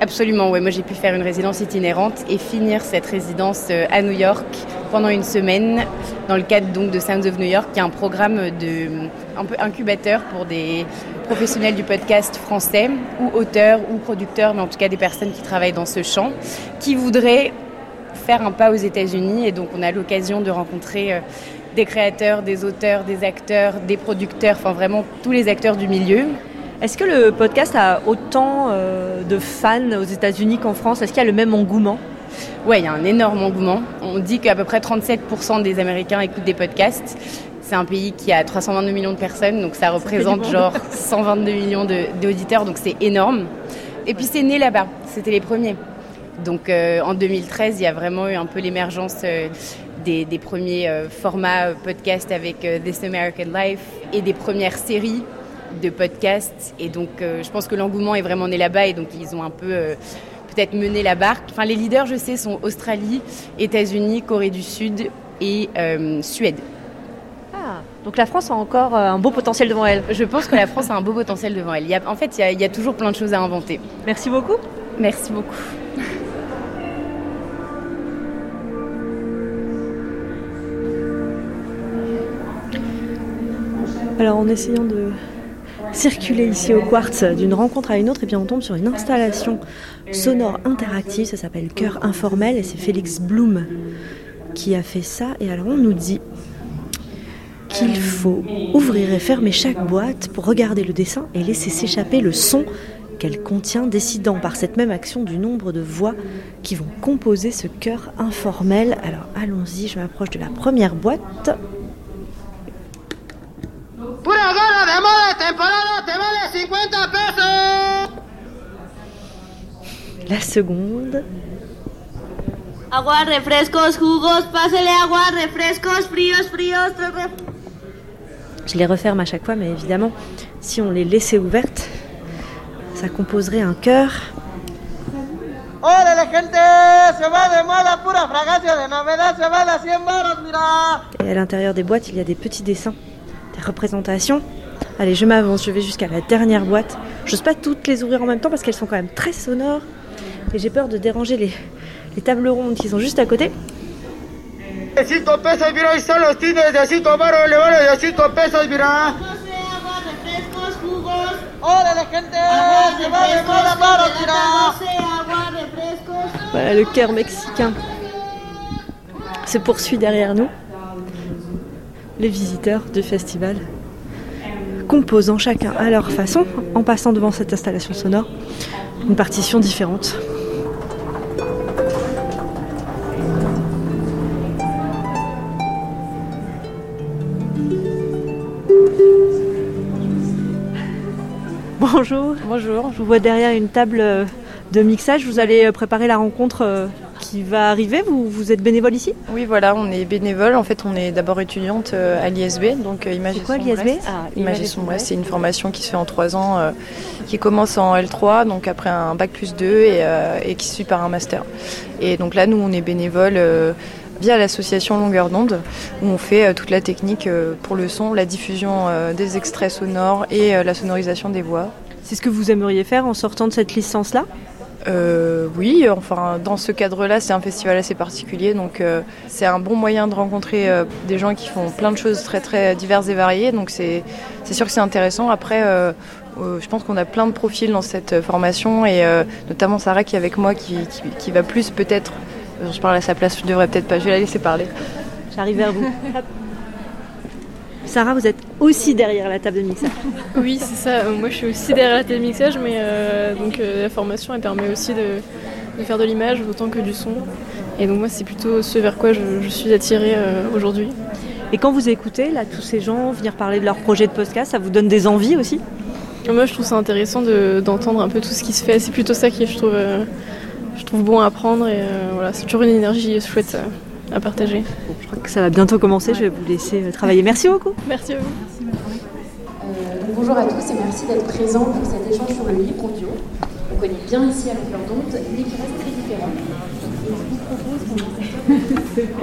Absolument. Moi, j'ai pu faire une résidence itinérante et finir cette résidence euh, à New York pendant une semaine dans le cadre de Sounds of New York, qui est un programme de un peu incubateur pour des professionnels du podcast français ou auteurs ou producteurs, mais en tout cas des personnes qui travaillent dans ce champ, qui voudraient faire un pas aux États-Unis. Et donc, on a l'occasion de rencontrer des créateurs, des auteurs, des acteurs, des producteurs, enfin vraiment tous les acteurs du milieu. Est-ce que le podcast a autant euh, de fans aux États-Unis qu'en France? Est-ce qu'il y a le même engouement? Ouais, il y a un énorme engouement. On dit qu'à peu près 37% des Américains écoutent des podcasts. C'est un pays qui a 322 millions de personnes, donc ça représente genre 122 millions d'auditeurs, donc c'est énorme. Et puis c'est né là-bas, c'était les premiers. Donc euh, en 2013, il y a vraiment eu un peu l'émergence euh, des, des premiers euh, formats euh, podcasts avec euh, This American Life et des premières séries de podcasts. Et donc je pense que l'engouement est vraiment né là-bas et donc ils ont un peu peut-être mené la barque. Enfin les leaders, je sais, sont Australie, États-Unis, Corée du Sud et euh, Suède. Ah, donc la France a encore un beau potentiel devant elle. Je pense que la France a un beau potentiel devant elle. Il y a- en fait, il y, a, il y a toujours plein de choses à inventer. Merci beaucoup. Merci beaucoup. Alors en essayant de circuler ici au Quartz d'une rencontre à une autre, et bien on tombe sur une installation sonore interactive, ça s'appelle Cœur informel et c'est Félix Blum qui a fait ça. Et alors on nous dit qu'il faut ouvrir et fermer chaque boîte pour regarder le dessin et laisser s'échapper le son qu'elle contient, décidant par cette même action du nombre de voix qui vont composer ce chœur informel. Alors allons-y, je m'approche de la première boîte. Pura gorra de moda temporada te vale 50 pesos. La seconde. Agua, refrescos, jugos, pásele agua, refrescos, fríos, fríos. Je les referme à chaque fois, mais évidemment, si on les laissait ouvertes, ça composerait un chœur. Órale, gente, se va de moda, pura fragancia de novedad, se vale a 100 baros, mira. Et à l'intérieur des boîtes, il y a des petits dessins, des représentations. Allez, je m'avance, je vais jusqu'à la dernière boîte. J'ose pas toutes les ouvrir en même temps parce qu'elles sont quand même très sonores. Et j'ai peur de déranger les, les tables rondes qui sont juste à côté. Voilà, le cœur mexicain se poursuit derrière nous. Les visiteurs du festival composant chacun à leur façon, en passant devant cette installation sonore, une partition différente. Bonjour. Bonjour. Je vous vois derrière une table de mixage. Vous allez préparer la rencontre euh, qui va arriver. Vous, vous êtes bénévole ici? Oui, voilà, on est bénévole. En fait, on est d'abord étudiante euh, à l'ISB, donc euh, quoi, l'ISB? Ah, c'est une formation qui se fait en trois ans, euh, qui commence en L3, donc après un bac plus 2 et, euh, et qui se suit par un master. Et donc là, nous, on est bénévole. euh, via l'association Longueur d'onde, où on fait toute la technique pour le son, la diffusion des extraits sonores et la sonorisation des voix. C'est ce que vous aimeriez faire en sortant de cette licence-là? Euh, oui, enfin dans ce cadre-là, c'est un festival assez particulier, donc euh, c'est un bon moyen de rencontrer euh, des gens qui font plein de choses très très diverses et variées. Donc c'est sûr que c'est intéressant. Après, je pense qu'on a plein de profils dans cette formation et notamment Sarah qui est avec moi, qui, qui, qui va plus peut-être. Je parle à sa place, je devrais peut-être pas. Je vais la laisser parler. J'arrive vers vous. Sarah, vous êtes aussi derrière la table de mixage. Oui, c'est ça. Euh, Moi, je suis aussi derrière la télémixage, mais euh, donc euh, la formation, elle permet aussi de, de faire de l'image autant que du son. Et donc moi, c'est plutôt ce vers quoi je, je suis attirée euh, aujourd'hui. Et quand vous écoutez là tous ces gens venir parler de leur projet de podcast, ça vous donne des envies aussi? Moi, je trouve ça intéressant de- d'entendre un peu tout ce qui se fait. C'est plutôt ça qui, je trouve, je trouve bon à apprendre. Et voilà, c'est toujours une énergie chouette à partager. Je crois que ça va bientôt commencer. Je vais vous laisser euh, travailler. Merci beaucoup. Merci à vous. Euh, donc bonjour à tous et merci d'être présents pour cet échange sur le libre audio. On connaît bien ici à longueur d'onde, mais qui reste très différent.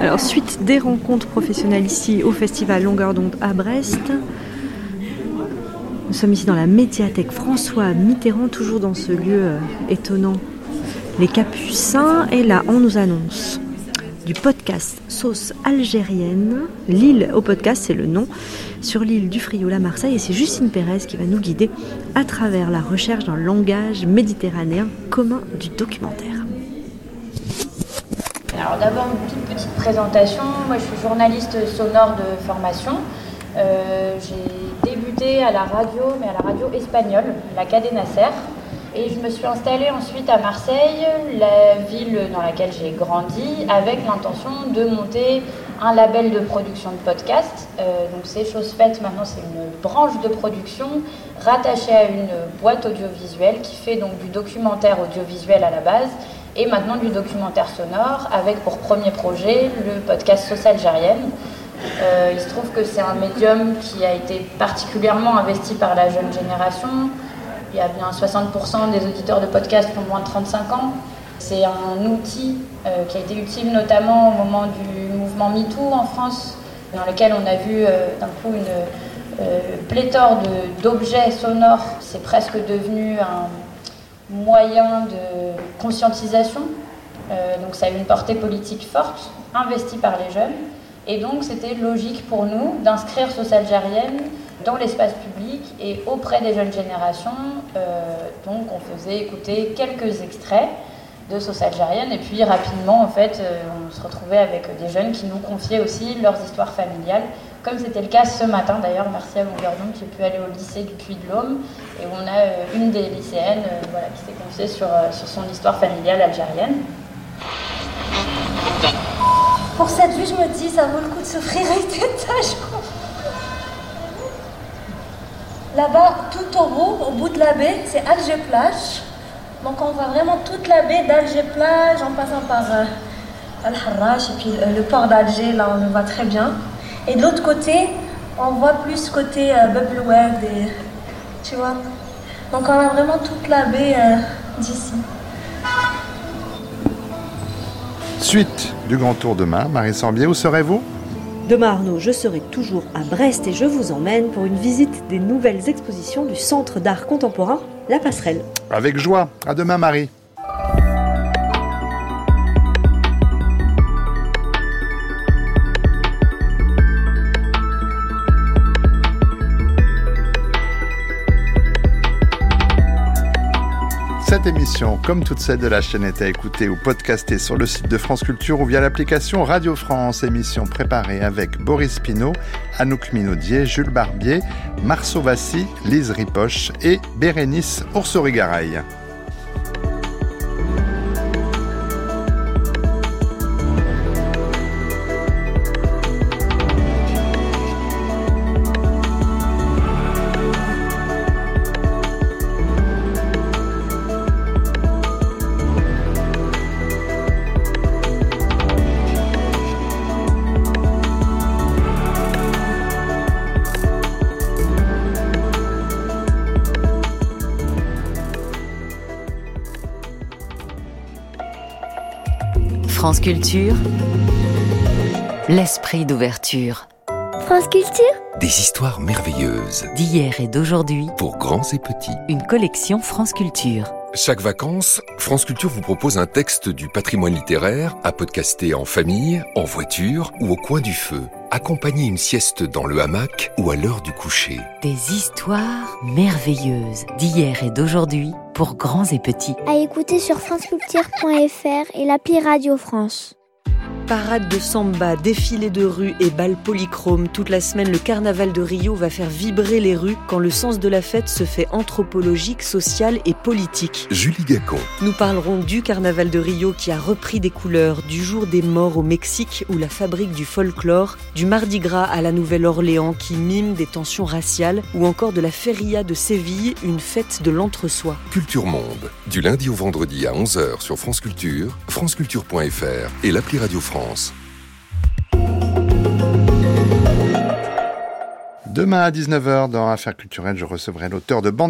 Alors, suite des rencontres professionnelles ici au festival Longueur d'onde à Brest. Nous sommes ici dans la médiathèque François Mitterrand, toujours dans ce lieu euh, étonnant. Les Capucins, et là, on nous annonce du podcast Sauce algérienne. L'île au podcast, c'est le nom, sur l'île du Frioul à Marseille. Et c'est Justine Pérez qui va nous guider à travers la recherche d'un langage méditerranéen commun du documentaire. Alors d'abord une toute petite présentation. Moi je suis journaliste sonore de formation. Euh, j'ai débuté à la radio, mais à la radio espagnole, la Cadena Ser. Et je me suis installée ensuite à Marseille, la ville dans laquelle j'ai grandi, avec l'intention de monter un label de production de podcast. Euh, donc c'est chose faite, maintenant c'est une branche de production rattachée à une boîte audiovisuelle qui fait donc du documentaire audiovisuel à la base et maintenant du documentaire sonore avec pour premier projet le podcast Sauce algérienne. Euh, il se trouve que c'est un médium qui a été particulièrement investi par la jeune génération. Il y a bien 60% des auditeurs de podcast qui ont moins de 35 ans. C'est un outil euh, qui a été utile notamment au moment du mouvement MeToo en France, dans lequel on a vu euh, d'un coup une euh, pléthore d'objets sonores. C'est presque devenu un moyen de conscientisation. Donc ça a eu une portée politique forte, investie par les jeunes. Et donc c'était logique pour nous d'inscrire Sauce algérienne dans l'espace public et auprès des jeunes générations. Euh, donc on faisait écouter quelques extraits de Sauce algérienne et puis rapidement en fait euh, on se retrouvait avec des jeunes qui nous confiaient aussi leurs histoires familiales comme c'était le cas ce matin d'ailleurs merci à Longueur d'onde j'ai pu aller au lycée du Puy de L'Homme et où on a euh, une des lycéennes voilà, qui s'est confiée sur, sur son histoire familiale algérienne. Pour cette vue, je me dis, ça vaut le coup de s'offrir une étage. Là-bas, tout au bout, au bout de la baie, c'est Alger Plage. Donc on voit vraiment toute la baie d'Alger Plage en passant par euh, Al-Harrach et puis euh, le port d'Alger, là on le voit très bien. Et de l'autre côté, on voit plus côté euh, Oued et tu vois. Donc on a vraiment toute la baie euh, d'ici. Suite du Grand Tour demain, Marie Sorbier, où serez-vous? Demain Arnaud, je serai toujours à Brest et je vous emmène pour une visite des nouvelles expositions du Centre d'art contemporain La Passerelle. Avec joie. À demain, Marie. Cette émission, comme toutes celles de la chaîne, est à écouter ou podcaster sur le site de France Culture ou via l'application Radio France. Émission préparée avec Boris Pinault, Anouk Minaudier, Jules Barbier, Marceau Vassy, Lise Ripoche et Bérénice Oursorigaray. France Culture, l'esprit d'ouverture. France Culture Des histoires merveilleuses D'hier et d'aujourd'hui, pour grands et petits. une collection France Culture. Chaque vacances, France Culture vous propose un texte du patrimoine littéraire à podcaster en famille, en voiture ou au coin du feu. Accompagner une sieste dans le hamac ou à l'heure du coucher. Des histoires merveilleuses d'hier et d'aujourd'hui pour grands et petits. À écouter sur franceculture.fr et l'appli Radio France. Parade de samba, défilé de rue et bal polychrome. Toute la semaine, le carnaval de Rio va faire vibrer les rues quand le sens de la fête se fait anthropologique, social et politique. Julie Gacon. Nous parlerons du carnaval de Rio qui a repris des couleurs, du jour des morts au Mexique ou la fabrique du folklore, du Mardi Gras à la Nouvelle-Orléans qui mime des tensions raciales, ou encore de la Feria de Séville, une fête de l'entre-soi. Culture Monde. Du lundi au vendredi à 11h sur France Culture, franceculture.fr et l'appli Radio Demain à 19h dans Affaires culturelles, je recevrai l'auteur de bande